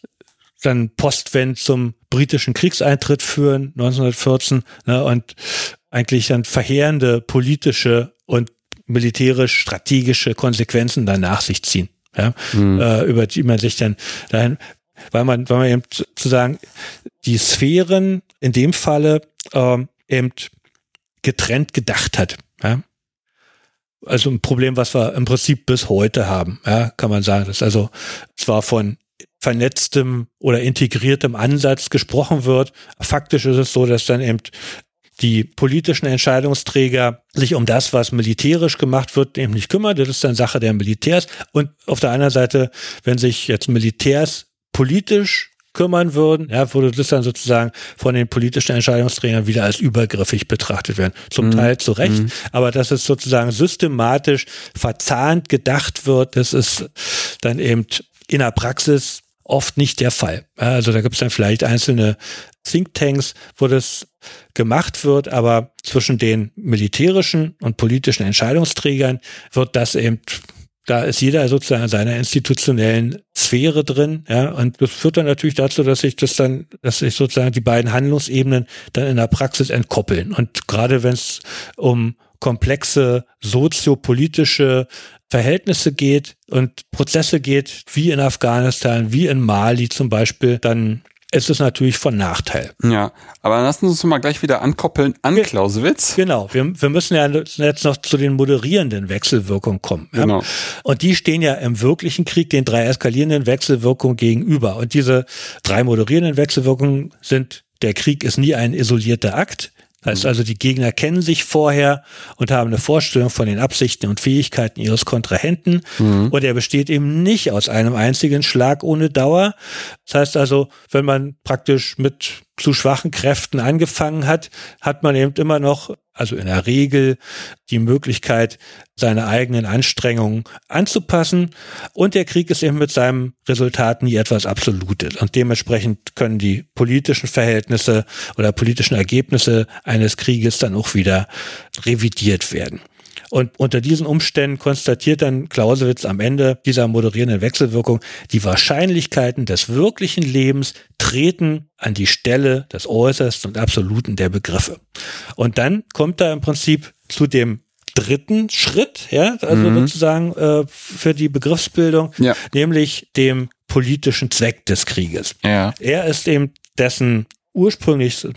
dann postwend zum britischen Kriegseintritt führen, 1914, ne, und eigentlich dann verheerende politische und militärisch-strategische Konsequenzen dann nach sich ziehen, ja, mhm. äh, über die man sich dann dahin, weil man, weil man eben zu sagen, die Sphären in dem Falle ähm, eben getrennt gedacht hat. Ja. Also ein Problem, was wir im Prinzip bis heute haben, ja, kann man sagen. dass also zwar von vernetztem oder integriertem Ansatz gesprochen wird. Faktisch ist es so, dass dann eben die politischen Entscheidungsträger sich um das, was militärisch gemacht wird, eben nicht kümmern. Das ist dann Sache der Militärs. Und auf der anderen Seite, wenn sich jetzt Militärs politisch kümmern würden, ja, würde das dann sozusagen von den politischen Entscheidungsträgern wieder als übergriffig betrachtet werden. Zum mhm. Teil zu Recht, mhm. aber dass es sozusagen systematisch verzahnt gedacht wird, das ist dann eben in der Praxis oft nicht der Fall. Also da gibt es dann vielleicht einzelne Thinktanks, wo das gemacht wird, aber zwischen den militärischen und politischen Entscheidungsträgern wird das eben da ist jeder sozusagen in seiner institutionellen Sphäre drin, ja, und das führt dann natürlich dazu, dass sich das dann, dass sich sozusagen die beiden Handlungsebenen dann in der Praxis entkoppeln. Und gerade wenn es um komplexe soziopolitische Verhältnisse geht und Prozesse geht, wie in Afghanistan, wie in Mali zum Beispiel, dann ist es natürlich von Nachteil. Ja, aber lassen Sie uns mal gleich wieder ankoppeln an Ge Clausewitz. Genau, wir, wir müssen ja jetzt noch zu den moderierenden Wechselwirkungen kommen. Ja? Genau. Und die stehen ja im wirklichen Krieg den drei eskalierenden Wechselwirkungen gegenüber. Und diese drei moderierenden Wechselwirkungen sind, der Krieg ist nie ein isolierter Akt. Heißt also, die Gegner kennen sich vorher und haben eine Vorstellung von den Absichten und Fähigkeiten ihres Kontrahenten. Mhm. Und er besteht eben nicht aus einem einzigen Schlag ohne Dauer. Das heißt also, wenn man praktisch mit zu schwachen Kräften angefangen hat, hat man eben immer noch, also in der Regel, die Möglichkeit, seine eigenen Anstrengungen anzupassen. Und der Krieg ist eben mit seinem Resultat nie etwas Absolutes. Und dementsprechend können die politischen Verhältnisse oder politischen Ergebnisse eines Krieges dann auch wieder revidiert werden. Und unter diesen Umständen konstatiert dann Clausewitz am Ende dieser moderierenden Wechselwirkung, die Wahrscheinlichkeiten des wirklichen Lebens treten an die Stelle des Äußersten und Absoluten der Begriffe. Und dann kommt er im Prinzip zu dem dritten Schritt, ja, also mhm. sozusagen äh, für die Begriffsbildung, ja. nämlich dem politischen Zweck des Krieges. Ja. Er ist eben dessen ursprünglich,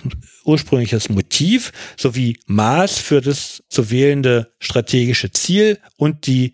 ursprüngliches Motiv sowie Maß für das zu wählende strategische Ziel und die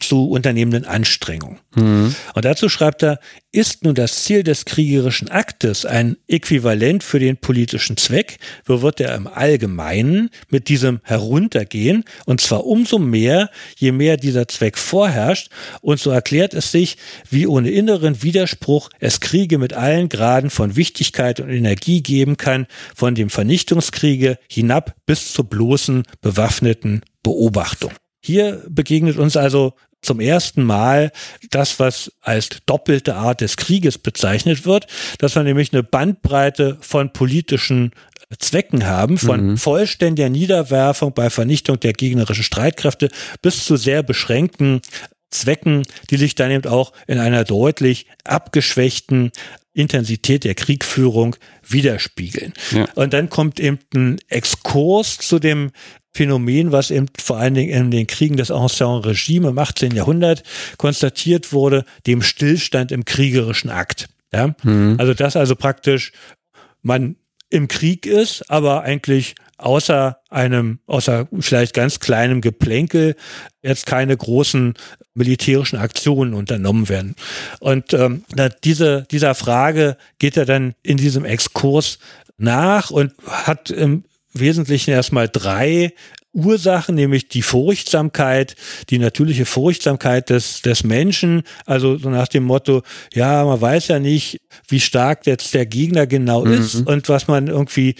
zu unternehmenden Anstrengungen. Mhm. Und dazu schreibt er, ist nun das Ziel des kriegerischen Aktes ein Äquivalent für den politischen Zweck, so wird er im Allgemeinen mit diesem heruntergehen, und zwar umso mehr, je mehr dieser Zweck vorherrscht, und so erklärt es sich, wie ohne inneren Widerspruch es Kriege mit allen Graden von Wichtigkeit und Energie geben kann, von dem Vernichtungskriege hinab bis zur bloßen bewaffneten Beobachtung. Hier begegnet uns also zum ersten Mal das, was als doppelte Art des Krieges bezeichnet wird, dass wir nämlich eine Bandbreite von politischen Zwecken haben, von mhm. vollständiger Niederwerfung bei Vernichtung der gegnerischen Streitkräfte bis zu sehr beschränkten Zwecken, die sich dann eben auch in einer deutlich abgeschwächten Intensität der Kriegführung widerspiegeln. Ja. Und dann kommt eben ein Exkurs zu dem Phänomen, was eben vor allen Dingen in den Kriegen des Ancien Regime im 18. Jahrhundert konstatiert wurde, dem Stillstand im kriegerischen Akt. Ja? Mhm. Also dass also praktisch man im Krieg ist, aber eigentlich außer einem, außer vielleicht ganz kleinem Geplänkel jetzt keine großen militärischen Aktionen unternommen werden. Und ähm, diese, dieser Frage geht er dann in diesem Exkurs nach und hat im Wesentlichen erstmal drei Ursachen, nämlich die Furchtsamkeit, die natürliche Furchtsamkeit des, des Menschen, also so nach dem Motto, ja, man weiß ja nicht, wie stark jetzt der Gegner genau mhm. ist und was man irgendwie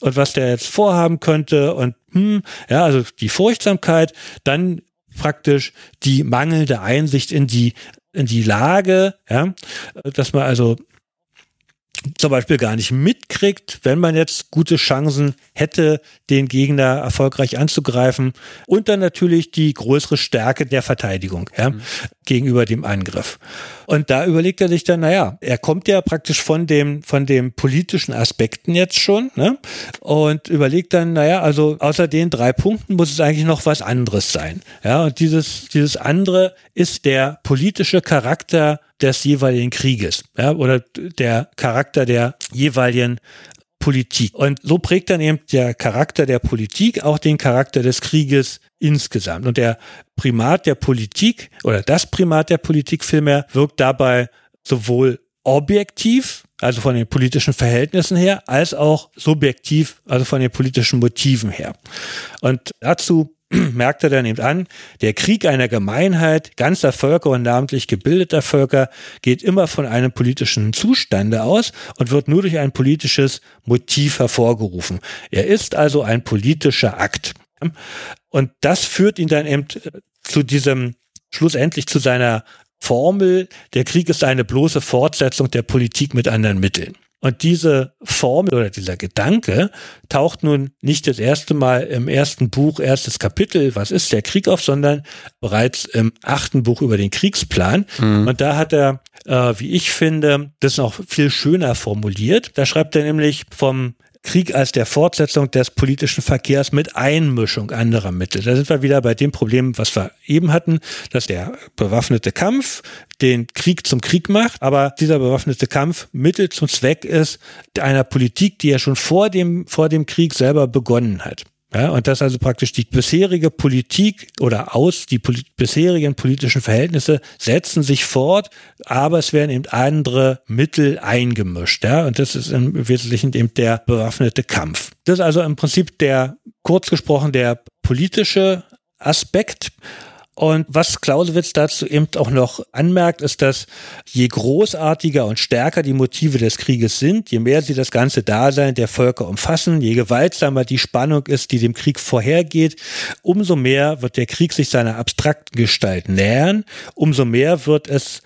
und was der jetzt vorhaben könnte und hm, ja, also die Furchtsamkeit, dann praktisch die mangelnde Einsicht in die in die Lage, ja, dass man also zum Beispiel gar nicht mitkriegt, wenn man jetzt gute Chancen hätte, den Gegner erfolgreich anzugreifen. Und dann natürlich die größere Stärke der Verteidigung ja, mhm. Gegenüber dem Angriff. Und da überlegt er sich dann, naja, er kommt ja praktisch von dem, von dem politischen Aspekten jetzt schon ne? und überlegt dann, naja, also außer den drei Punkten muss es eigentlich noch was anderes sein. Ja, und dieses, dieses andere ist der politische Charakter des jeweiligen Krieges ja, oder der Charakter der jeweiligen Politik. Und so prägt dann eben der Charakter der Politik auch den Charakter des Krieges insgesamt. Und der Primat der Politik oder das Primat der Politik vielmehr wirkt dabei sowohl objektiv, also von den politischen Verhältnissen her, als auch subjektiv, also von den politischen Motiven her. Und dazu merkt er dann eben an, der Krieg einer Gemeinheit ganzer Völker und namentlich gebildeter Völker geht immer von einem politischen Zustande aus und wird nur durch ein politisches Motiv hervorgerufen. Er ist also ein politischer Akt. Und das führt ihn dann eben zu diesem, schlussendlich zu seiner Formel, der Krieg ist eine bloße Fortsetzung der Politik mit anderen Mitteln. Und diese Formel oder dieser Gedanke taucht nun nicht das erste Mal im ersten Buch, erstes Kapitel, was ist der Krieg auf, sondern bereits im achten Buch über den Kriegsplan. Mhm. Und da hat er, äh, wie ich finde, das noch viel schöner formuliert. Da schreibt er nämlich vom Krieg als der Fortsetzung des politischen Verkehrs mit Einmischung anderer Mittel. Da sind wir wieder bei dem Problem, was wir eben hatten, dass der bewaffnete Kampf den Krieg zum Krieg macht, aber dieser bewaffnete Kampf Mittel zum Zweck ist einer Politik, die er schon vor dem, vor dem Krieg selber begonnen hat. Ja, und dass also praktisch die bisherige Politik oder aus die poli bisherigen politischen Verhältnisse setzen sich fort, aber es werden eben andere Mittel eingemischt. Ja, und das ist im Wesentlichen eben der bewaffnete Kampf. Das ist also im Prinzip der, kurz gesprochen, der politische Aspekt. Und was Clausewitz dazu eben auch noch anmerkt, ist, dass je großartiger und stärker die Motive des Krieges sind, je mehr sie das ganze Dasein der Völker umfassen, je gewaltsamer die Spannung ist, die dem Krieg vorhergeht, umso mehr wird der Krieg sich seiner abstrakten Gestalt nähern, umso mehr wird es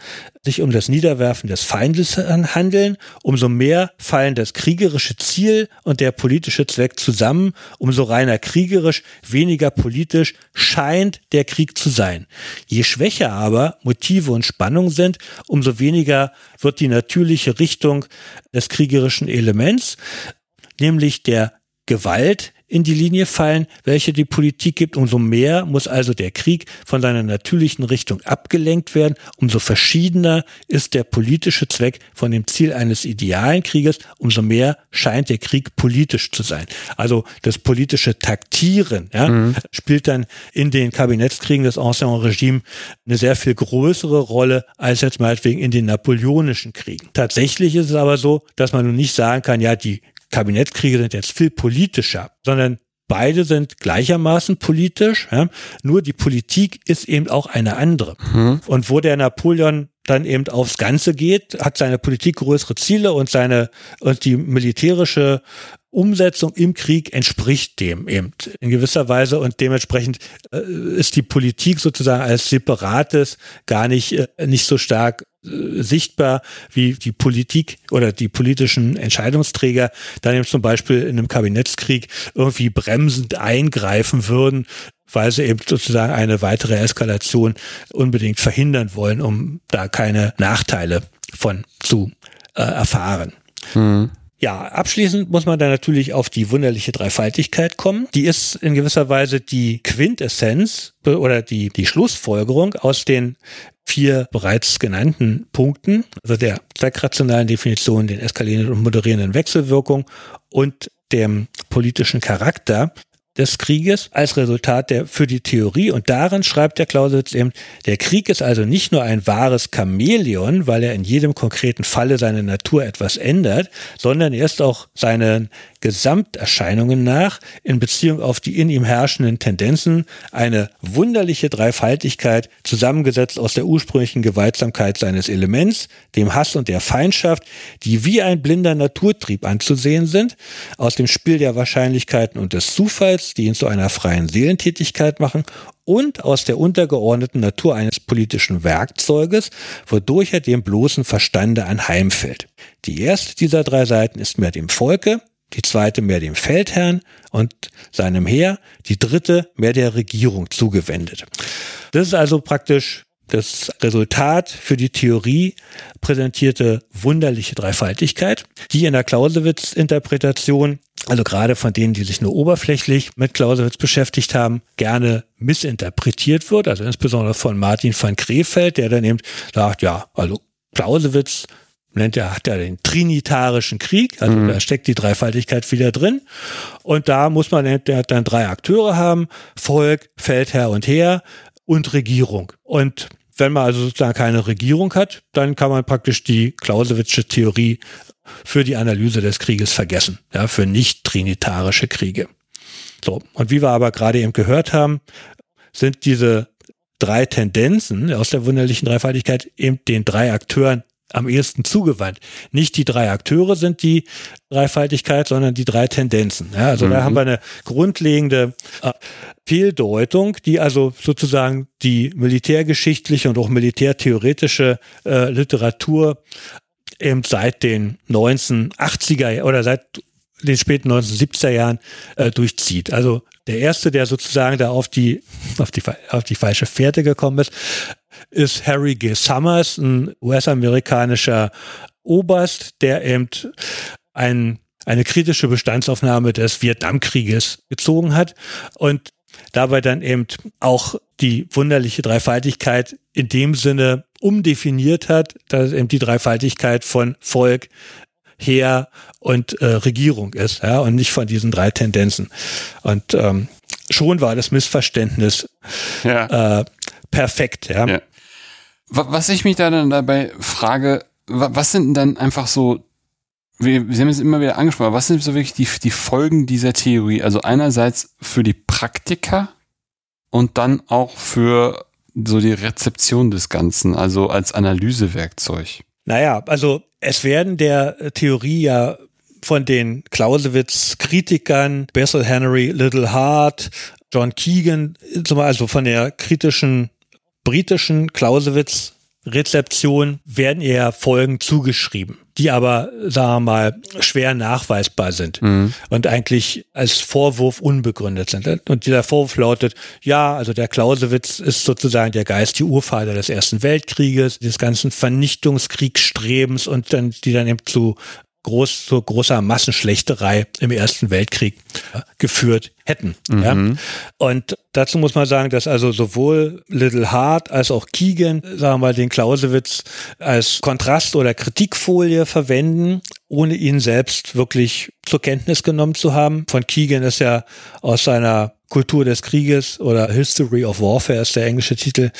sich um das Niederwerfen des Feindes handeln, umso mehr fallen das kriegerische Ziel und der politische Zweck zusammen, umso reiner kriegerisch, weniger politisch scheint der Krieg zu sein. Je schwächer aber Motive und Spannung sind, umso weniger wird die natürliche Richtung des kriegerischen Elements, nämlich der Gewalt, in die Linie fallen, welche die Politik gibt, umso mehr muss also der Krieg von seiner natürlichen Richtung abgelenkt werden, umso verschiedener ist der politische Zweck von dem Ziel eines idealen Krieges, umso mehr scheint der Krieg politisch zu sein. Also das politische Taktieren ja, mhm. spielt dann in den Kabinettskriegen des Ancien Regime eine sehr viel größere Rolle als jetzt meinetwegen in den napoleonischen Kriegen. Tatsächlich ist es aber so, dass man nun nicht sagen kann, ja, die Kabinettskriege sind jetzt viel politischer, sondern beide sind gleichermaßen politisch. Ja? Nur die Politik ist eben auch eine andere. Mhm. Und wo der Napoleon dann eben aufs Ganze geht, hat seine Politik größere Ziele und seine und die militärische Umsetzung im Krieg entspricht dem eben in gewisser Weise und dementsprechend äh, ist die Politik sozusagen als separates gar nicht äh, nicht so stark äh, sichtbar, wie die Politik oder die politischen Entscheidungsträger dann eben zum Beispiel in einem Kabinettskrieg irgendwie bremsend eingreifen würden, weil sie eben sozusagen eine weitere Eskalation unbedingt verhindern wollen, um da keine Nachteile von zu äh, erfahren. Mhm. Ja, abschließend muss man dann natürlich auf die wunderliche Dreifaltigkeit kommen. Die ist in gewisser Weise die Quintessenz oder die, die Schlussfolgerung aus den vier bereits genannten Punkten, also der zweckrationalen Definition, den eskalierenden und moderierenden Wechselwirkung und dem politischen Charakter des Krieges als Resultat der, für die Theorie. Und darin schreibt der Clausewitz eben, der Krieg ist also nicht nur ein wahres Chamäleon, weil er in jedem konkreten Falle seine Natur etwas ändert, sondern er ist auch seinen Gesamterscheinungen nach in Beziehung auf die in ihm herrschenden Tendenzen eine wunderliche Dreifaltigkeit, zusammengesetzt aus der ursprünglichen Gewaltsamkeit seines Elements, dem Hass und der Feindschaft, die wie ein blinder Naturtrieb anzusehen sind, aus dem Spiel der Wahrscheinlichkeiten und des Zufalls, die ihn zu einer freien Seelentätigkeit machen, und aus der untergeordneten Natur eines politischen Werkzeuges, wodurch er dem bloßen Verstande anheimfällt. Die erste dieser drei Seiten ist mehr dem Volke, die zweite mehr dem Feldherrn und seinem Heer, die dritte mehr der Regierung zugewendet. Das ist also praktisch das Resultat für die Theorie präsentierte wunderliche Dreifaltigkeit, die in der Clausewitz-Interpretation, also gerade von denen, die sich nur oberflächlich mit Clausewitz beschäftigt haben, gerne missinterpretiert wird, also insbesondere von Martin van Krefeld, der dann eben sagt, ja, also Clausewitz nennt er, hat er den trinitarischen Krieg, also mhm. da steckt die Dreifaltigkeit wieder drin. Und da muss man der hat dann drei Akteure haben, Volk, Feldherr und Heer und Regierung. Und wenn man also sozusagen keine Regierung hat, dann kann man praktisch die Clausewitzsche Theorie für die Analyse des Krieges vergessen, ja, für nicht trinitarische Kriege. So. Und wie wir aber gerade eben gehört haben, sind diese drei Tendenzen aus der wunderlichen Dreifaltigkeit eben den drei Akteuren am ehesten zugewandt. Nicht die drei Akteure sind die Dreifaltigkeit, sondern die drei Tendenzen. Ja, also mhm. da haben wir eine grundlegende äh, Fehldeutung, die also sozusagen die militärgeschichtliche und auch militärtheoretische äh, Literatur eben seit den 1980er oder seit den späten 1970er Jahren äh, durchzieht. Also der erste, der sozusagen da auf die, auf die, auf die falsche Fährte gekommen ist, ist Harry G. Summers, ein US-amerikanischer Oberst, der eben ein, eine kritische Bestandsaufnahme des Vietnamkrieges gezogen hat und dabei dann eben auch die wunderliche Dreifaltigkeit in dem Sinne umdefiniert hat, dass eben die Dreifaltigkeit von Volk, Heer und äh, Regierung ist, ja, und nicht von diesen drei Tendenzen. Und ähm, schon war das Missverständnis ja. äh, perfekt, ja. ja. Was ich mich da dann dabei frage, was sind denn dann einfach so, wir, wir haben es immer wieder angesprochen, was sind so wirklich die, die Folgen dieser Theorie? Also einerseits für die Praktiker und dann auch für so die Rezeption des Ganzen, also als Analysewerkzeug. Naja, also es werden der Theorie ja von den Clausewitz-Kritikern, Bessel Henry, Little Hart, John Keegan, also von der kritischen britischen Clausewitz Rezeption werden eher Folgen zugeschrieben, die aber, sagen wir mal, schwer nachweisbar sind mhm. und eigentlich als Vorwurf unbegründet sind. Und dieser Vorwurf lautet, ja, also der Clausewitz ist sozusagen der Geist, die Urvater des Ersten Weltkrieges, des ganzen Vernichtungskriegsstrebens und dann, die dann eben zu groß, zu großer Massenschlechterei im Ersten Weltkrieg äh, geführt hätten. Mhm. Ja? Und dazu muss man sagen, dass also sowohl Little Hart als auch Keegan, sagen wir mal, den Clausewitz als Kontrast- oder Kritikfolie verwenden, ohne ihn selbst wirklich zur Kenntnis genommen zu haben. Von Keegan ist ja aus seiner Kultur des Krieges oder History of Warfare ist der englische Titel,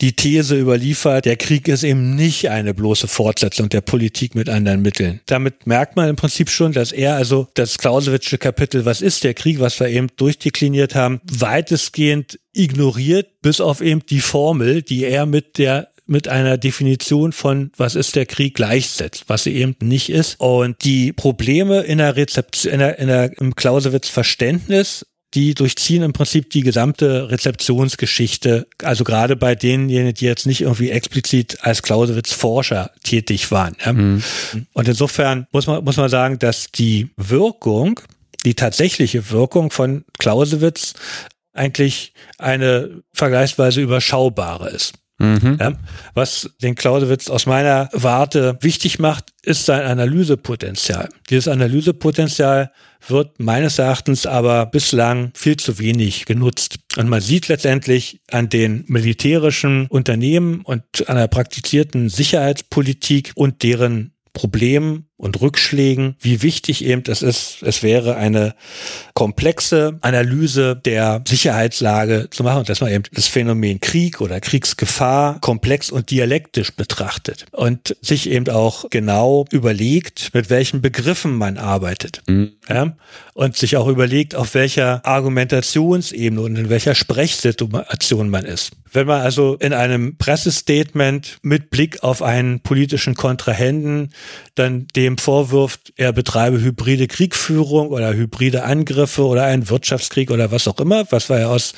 die These überliefert, der Krieg ist eben nicht eine bloße Fortsetzung der Politik mit anderen Mitteln. Damit merkt man im Prinzip schon, dass er also das Clausewitzsche Kapitel, was ist der Krieg, was wir eben durchdekliniert haben, weitestgehend ignoriert, bis auf eben die Formel, die er mit der mit einer Definition von was ist der Krieg gleichsetzt, was sie eben nicht ist. Und die Probleme in der Rezeption, in der, in der, im Clausewitz Verständnis die durchziehen im Prinzip die gesamte Rezeptionsgeschichte, also gerade bei denjenigen, die jetzt nicht irgendwie explizit als Clausewitz-Forscher tätig waren. Ja. Mhm. Und insofern muss man, muss man sagen, dass die Wirkung, die tatsächliche Wirkung von Clausewitz eigentlich eine vergleichsweise überschaubare ist. Mhm. Ja, was den Clausewitz aus meiner Warte wichtig macht, ist sein Analysepotenzial. Dieses Analysepotenzial wird meines Erachtens aber bislang viel zu wenig genutzt. Und man sieht letztendlich an den militärischen Unternehmen und an der praktizierten Sicherheitspolitik und deren Problemen und Rückschlägen, wie wichtig eben es ist, es wäre eine komplexe Analyse der Sicherheitslage zu machen, dass man eben das Phänomen Krieg oder Kriegsgefahr komplex und dialektisch betrachtet und sich eben auch genau überlegt, mit welchen Begriffen man arbeitet. Mhm. Ja? Und sich auch überlegt, auf welcher Argumentationsebene und in welcher Sprechsituation man ist. Wenn man also in einem Pressestatement mit Blick auf einen politischen Kontrahenten dann dem dem vorwirft, er betreibe hybride Kriegführung oder hybride Angriffe oder einen Wirtschaftskrieg oder was auch immer, was wir ja aus,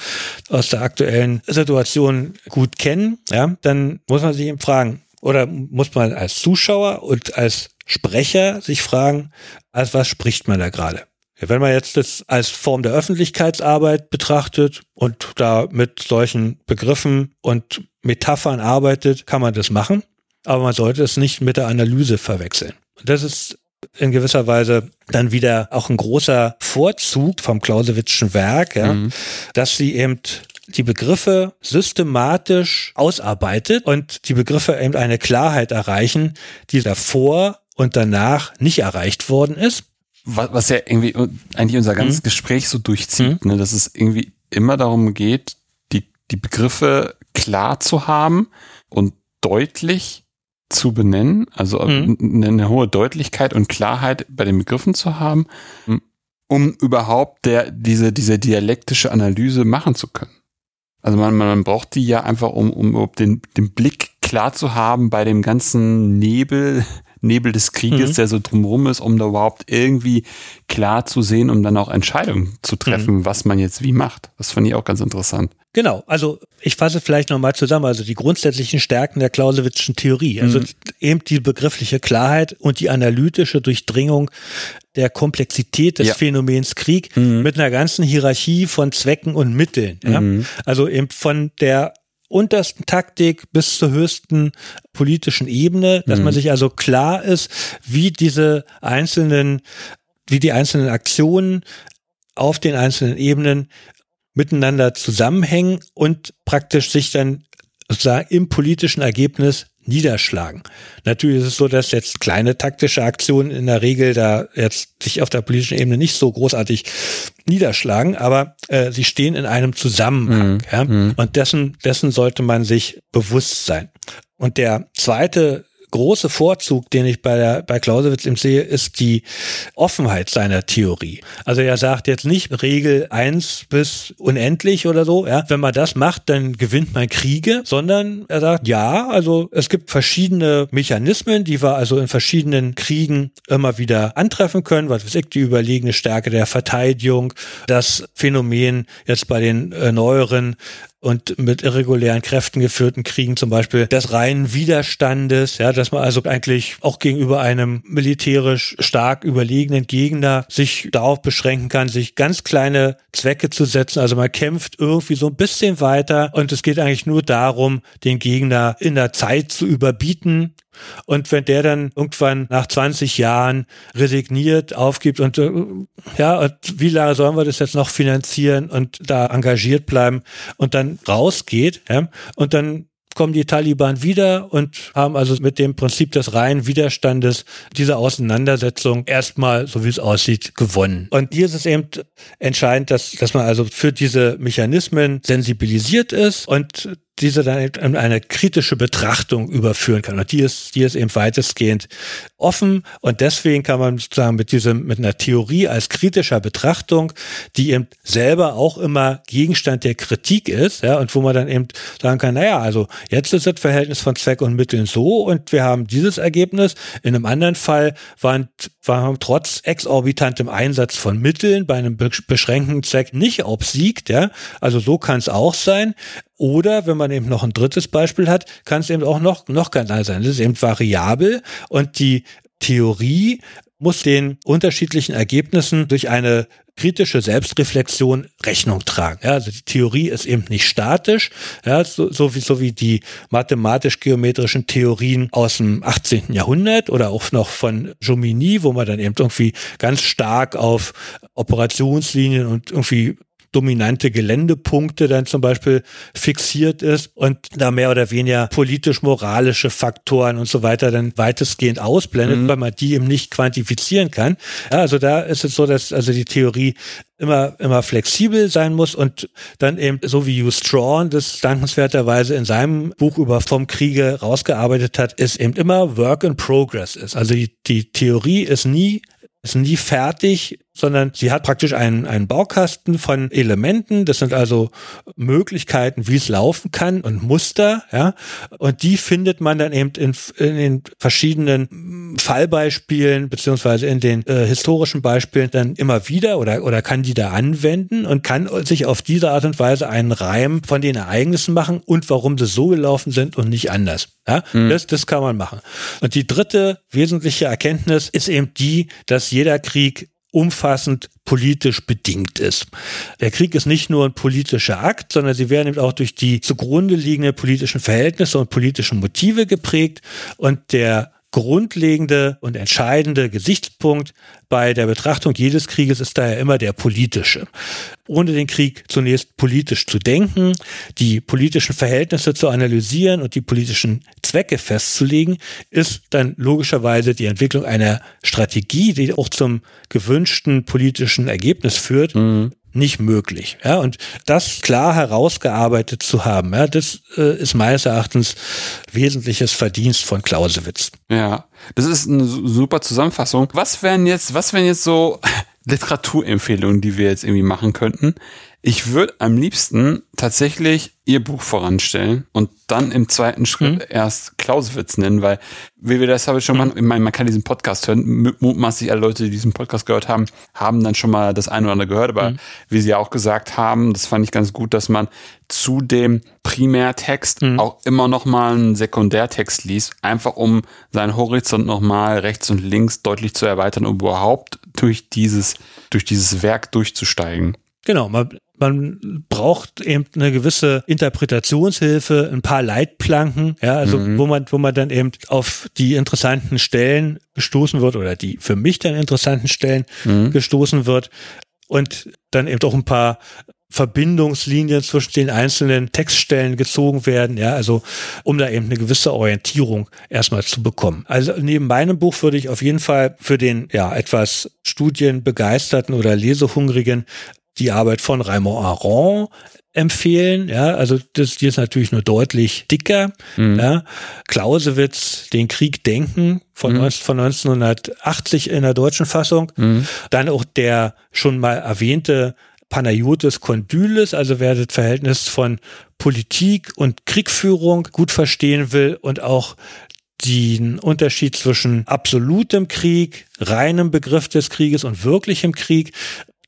aus der aktuellen Situation gut kennen, ja, dann muss man sich eben fragen, oder muss man als Zuschauer und als Sprecher sich fragen, als was spricht man da gerade? Wenn man jetzt das als Form der Öffentlichkeitsarbeit betrachtet und da mit solchen Begriffen und Metaphern arbeitet, kann man das machen. Aber man sollte es nicht mit der Analyse verwechseln. Das ist in gewisser Weise dann wieder auch ein großer Vorzug vom Clausewitzschen Werk, ja, mhm. dass sie eben die Begriffe systematisch ausarbeitet und die Begriffe eben eine Klarheit erreichen, die davor und danach nicht erreicht worden ist. Was, was ja irgendwie eigentlich unser ganzes mhm. Gespräch so durchzieht, mhm. ne, dass es irgendwie immer darum geht, die, die Begriffe klar zu haben und deutlich zu benennen, also mhm. eine hohe Deutlichkeit und Klarheit bei den Begriffen zu haben, um überhaupt der, diese, diese dialektische Analyse machen zu können. Also man, man braucht die ja einfach, um, um den, den Blick klar zu haben bei dem ganzen Nebel, Nebel des Krieges, mhm. der so drumherum ist, um da überhaupt irgendwie klar zu sehen, um dann auch Entscheidungen zu treffen, mhm. was man jetzt wie macht. Das fand ich auch ganz interessant. Genau, also ich fasse vielleicht nochmal zusammen, also die grundsätzlichen Stärken der Clausewitzschen Theorie, also mhm. eben die begriffliche Klarheit und die analytische Durchdringung der Komplexität des ja. Phänomens Krieg mhm. mit einer ganzen Hierarchie von Zwecken und Mitteln. Ja? Mhm. Also eben von der untersten Taktik bis zur höchsten politischen Ebene, dass mhm. man sich also klar ist, wie diese einzelnen, wie die einzelnen Aktionen auf den einzelnen Ebenen miteinander zusammenhängen und praktisch sich dann sozusagen im politischen Ergebnis niederschlagen. Natürlich ist es so, dass jetzt kleine taktische Aktionen in der Regel da jetzt sich auf der politischen Ebene nicht so großartig niederschlagen, aber äh, sie stehen in einem Zusammenhang. Mhm. Ja? Mhm. Und dessen, dessen sollte man sich bewusst sein. Und der zweite große Vorzug, den ich bei, der, bei Clausewitz im sehe, ist die Offenheit seiner Theorie. Also er sagt jetzt nicht Regel eins bis unendlich oder so. Ja. Wenn man das macht, dann gewinnt man Kriege, sondern er sagt, ja, also es gibt verschiedene Mechanismen, die wir also in verschiedenen Kriegen immer wieder antreffen können. Was weiß ich, die überlegene Stärke der Verteidigung, das Phänomen jetzt bei den äh, neueren und mit irregulären Kräften geführten Kriegen zum Beispiel des reinen Widerstandes, ja, dass man also eigentlich auch gegenüber einem militärisch stark überlegenen Gegner sich darauf beschränken kann, sich ganz kleine Zwecke zu setzen. Also man kämpft irgendwie so ein bisschen weiter und es geht eigentlich nur darum, den Gegner in der Zeit zu überbieten und wenn der dann irgendwann nach 20 Jahren resigniert, aufgibt und äh, ja, und wie lange sollen wir das jetzt noch finanzieren und da engagiert bleiben und dann rausgeht, ja, und dann kommen die Taliban wieder und haben also mit dem Prinzip des reinen Widerstandes diese Auseinandersetzung erstmal, so wie es aussieht, gewonnen. Und hier ist es eben entscheidend, dass, dass man also für diese Mechanismen sensibilisiert ist und diese dann in eine kritische Betrachtung überführen kann. Und die ist, die ist eben weitestgehend offen. Und deswegen kann man sozusagen mit diesem, mit einer Theorie als kritischer Betrachtung, die eben selber auch immer Gegenstand der Kritik ist, ja, und wo man dann eben sagen kann, naja, also jetzt ist das Verhältnis von Zweck und Mitteln so und wir haben dieses Ergebnis. In einem anderen Fall waren, waren trotz exorbitantem Einsatz von Mitteln bei einem beschränkten Zweck nicht obsiegt, ja. Also so kann es auch sein. Oder wenn man eben noch ein drittes Beispiel hat, kann es eben auch noch, noch ganz anders sein. Das ist eben variabel und die Theorie muss den unterschiedlichen Ergebnissen durch eine kritische Selbstreflexion Rechnung tragen. Ja, also die Theorie ist eben nicht statisch, ja, so, so wie so wie die mathematisch-geometrischen Theorien aus dem 18. Jahrhundert oder auch noch von Jomini, wo man dann eben irgendwie ganz stark auf Operationslinien und irgendwie dominante Geländepunkte dann zum Beispiel fixiert ist und da mehr oder weniger politisch-moralische Faktoren und so weiter dann weitestgehend ausblendet, mhm. weil man die eben nicht quantifizieren kann. Ja, also da ist es so, dass also die Theorie immer, immer flexibel sein muss und dann eben, so wie Hugh Strawn das dankenswerterweise in seinem Buch über vom Kriege rausgearbeitet hat, ist eben immer Work in Progress ist. Also die, die Theorie ist nie ist nie fertig, sondern sie hat praktisch einen, einen Baukasten von Elementen. Das sind also Möglichkeiten, wie es laufen kann und Muster, ja. Und die findet man dann eben in, in den verschiedenen Fallbeispielen beziehungsweise in den äh, historischen Beispielen dann immer wieder oder, oder kann die da anwenden und kann sich auf diese Art und Weise einen Reim von den Ereignissen machen und warum sie so gelaufen sind und nicht anders. Ja, mhm. das, das kann man machen. Und die dritte wesentliche Erkenntnis ist eben die, dass jeder Krieg umfassend politisch bedingt ist. Der Krieg ist nicht nur ein politischer Akt, sondern sie werden eben auch durch die zugrunde liegenden politischen Verhältnisse und politischen Motive geprägt und der grundlegende und entscheidende Gesichtspunkt bei der Betrachtung jedes Krieges ist daher immer der politische. Ohne den Krieg zunächst politisch zu denken, die politischen Verhältnisse zu analysieren und die politischen Zwecke festzulegen, ist dann logischerweise die Entwicklung einer Strategie, die auch zum gewünschten politischen Ergebnis führt, mhm nicht möglich. Ja, und das klar herausgearbeitet zu haben, ja, das äh, ist meines Erachtens wesentliches Verdienst von Clausewitz. Ja, das ist eine super Zusammenfassung. Was wären jetzt, was wären jetzt so Literaturempfehlungen, die wir jetzt irgendwie machen könnten? Ich würde am liebsten tatsächlich ihr Buch voranstellen und dann im zweiten Schritt mhm. erst Clausewitz nennen, weil, wie wir das habe ich schon mhm. mal, ich meine, man kann diesen Podcast hören, mutmaßlich alle Leute, die diesen Podcast gehört haben, haben dann schon mal das eine oder andere gehört, aber mhm. wie sie auch gesagt haben, das fand ich ganz gut, dass man zu dem Primärtext mhm. auch immer noch mal einen Sekundärtext liest, einfach um seinen Horizont noch mal rechts und links deutlich zu erweitern, um überhaupt durch dieses, durch dieses Werk durchzusteigen. Genau, man, man braucht eben eine gewisse Interpretationshilfe, ein paar Leitplanken, ja, also mhm. wo man, wo man dann eben auf die interessanten Stellen gestoßen wird oder die für mich dann interessanten Stellen mhm. gestoßen wird und dann eben auch ein paar Verbindungslinien zwischen den einzelnen Textstellen gezogen werden, ja, also um da eben eine gewisse Orientierung erstmal zu bekommen. Also neben meinem Buch würde ich auf jeden Fall für den ja etwas studienbegeisterten oder lesehungrigen die Arbeit von Raymond Aron empfehlen. Ja, also das die ist natürlich nur deutlich dicker. Mhm. Ja, Clausewitz, den Krieg denken von, mhm. 19, von 1980 in der deutschen Fassung. Mhm. Dann auch der schon mal erwähnte Panayotis Kondylis, also wer das Verhältnis von Politik und Kriegführung gut verstehen will und auch den Unterschied zwischen absolutem Krieg, reinem Begriff des Krieges und wirklichem Krieg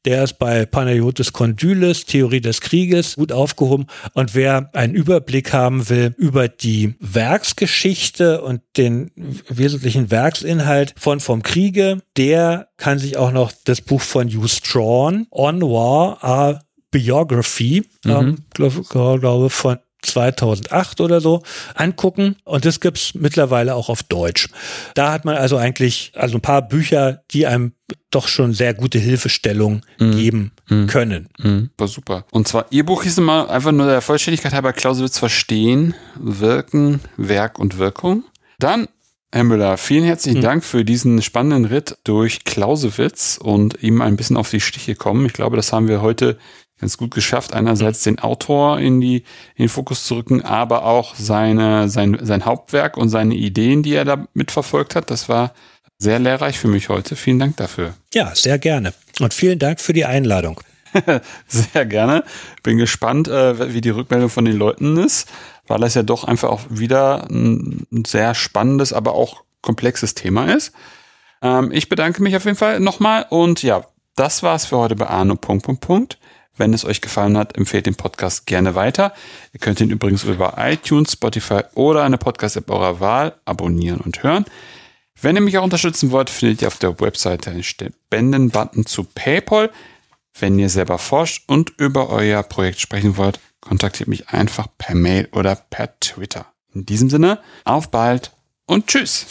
der ist bei Panayotis Kondylis, Theorie des Krieges, gut aufgehoben. Und wer einen Überblick haben will über die Werksgeschichte und den wesentlichen Werksinhalt von Vom Kriege, der kann sich auch noch das Buch von Hugh Strawn, On War, a Biography, mhm. ähm, glaube glaub, von 2008 oder so angucken und das gibt's mittlerweile auch auf Deutsch. Da hat man also eigentlich also ein paar Bücher, die einem doch schon sehr gute Hilfestellung mhm. geben mhm. können. Mhm. War super. Und zwar Ihr Buch hieß immer einfach nur der Vollständigkeit halber Clausewitz verstehen, wirken, Werk und Wirkung. Dann Herr Müller, vielen herzlichen mhm. Dank für diesen spannenden Ritt durch Clausewitz und ihm ein bisschen auf die Stiche kommen. Ich glaube, das haben wir heute ganz gut geschafft, einerseits den Autor in, die, in den Fokus zu rücken, aber auch seine, sein, sein Hauptwerk und seine Ideen, die er da mitverfolgt hat. Das war sehr lehrreich für mich heute. Vielen Dank dafür. Ja, sehr gerne. Und vielen Dank für die Einladung. sehr gerne. Bin gespannt, äh, wie die Rückmeldung von den Leuten ist, weil das ja doch einfach auch wieder ein sehr spannendes, aber auch komplexes Thema ist. Ähm, ich bedanke mich auf jeden Fall nochmal und ja, das war's für heute bei Arno. Punkt, Punkt, Punkt. Wenn es euch gefallen hat, empfehlt den Podcast gerne weiter. Ihr könnt ihn übrigens über iTunes, Spotify oder eine Podcast-App eurer Wahl abonnieren und hören. Wenn ihr mich auch unterstützen wollt, findet ihr auf der Webseite einen Spenden-Button zu PayPal. Wenn ihr selber forscht und über euer Projekt sprechen wollt, kontaktiert mich einfach per Mail oder per Twitter. In diesem Sinne, auf bald und tschüss.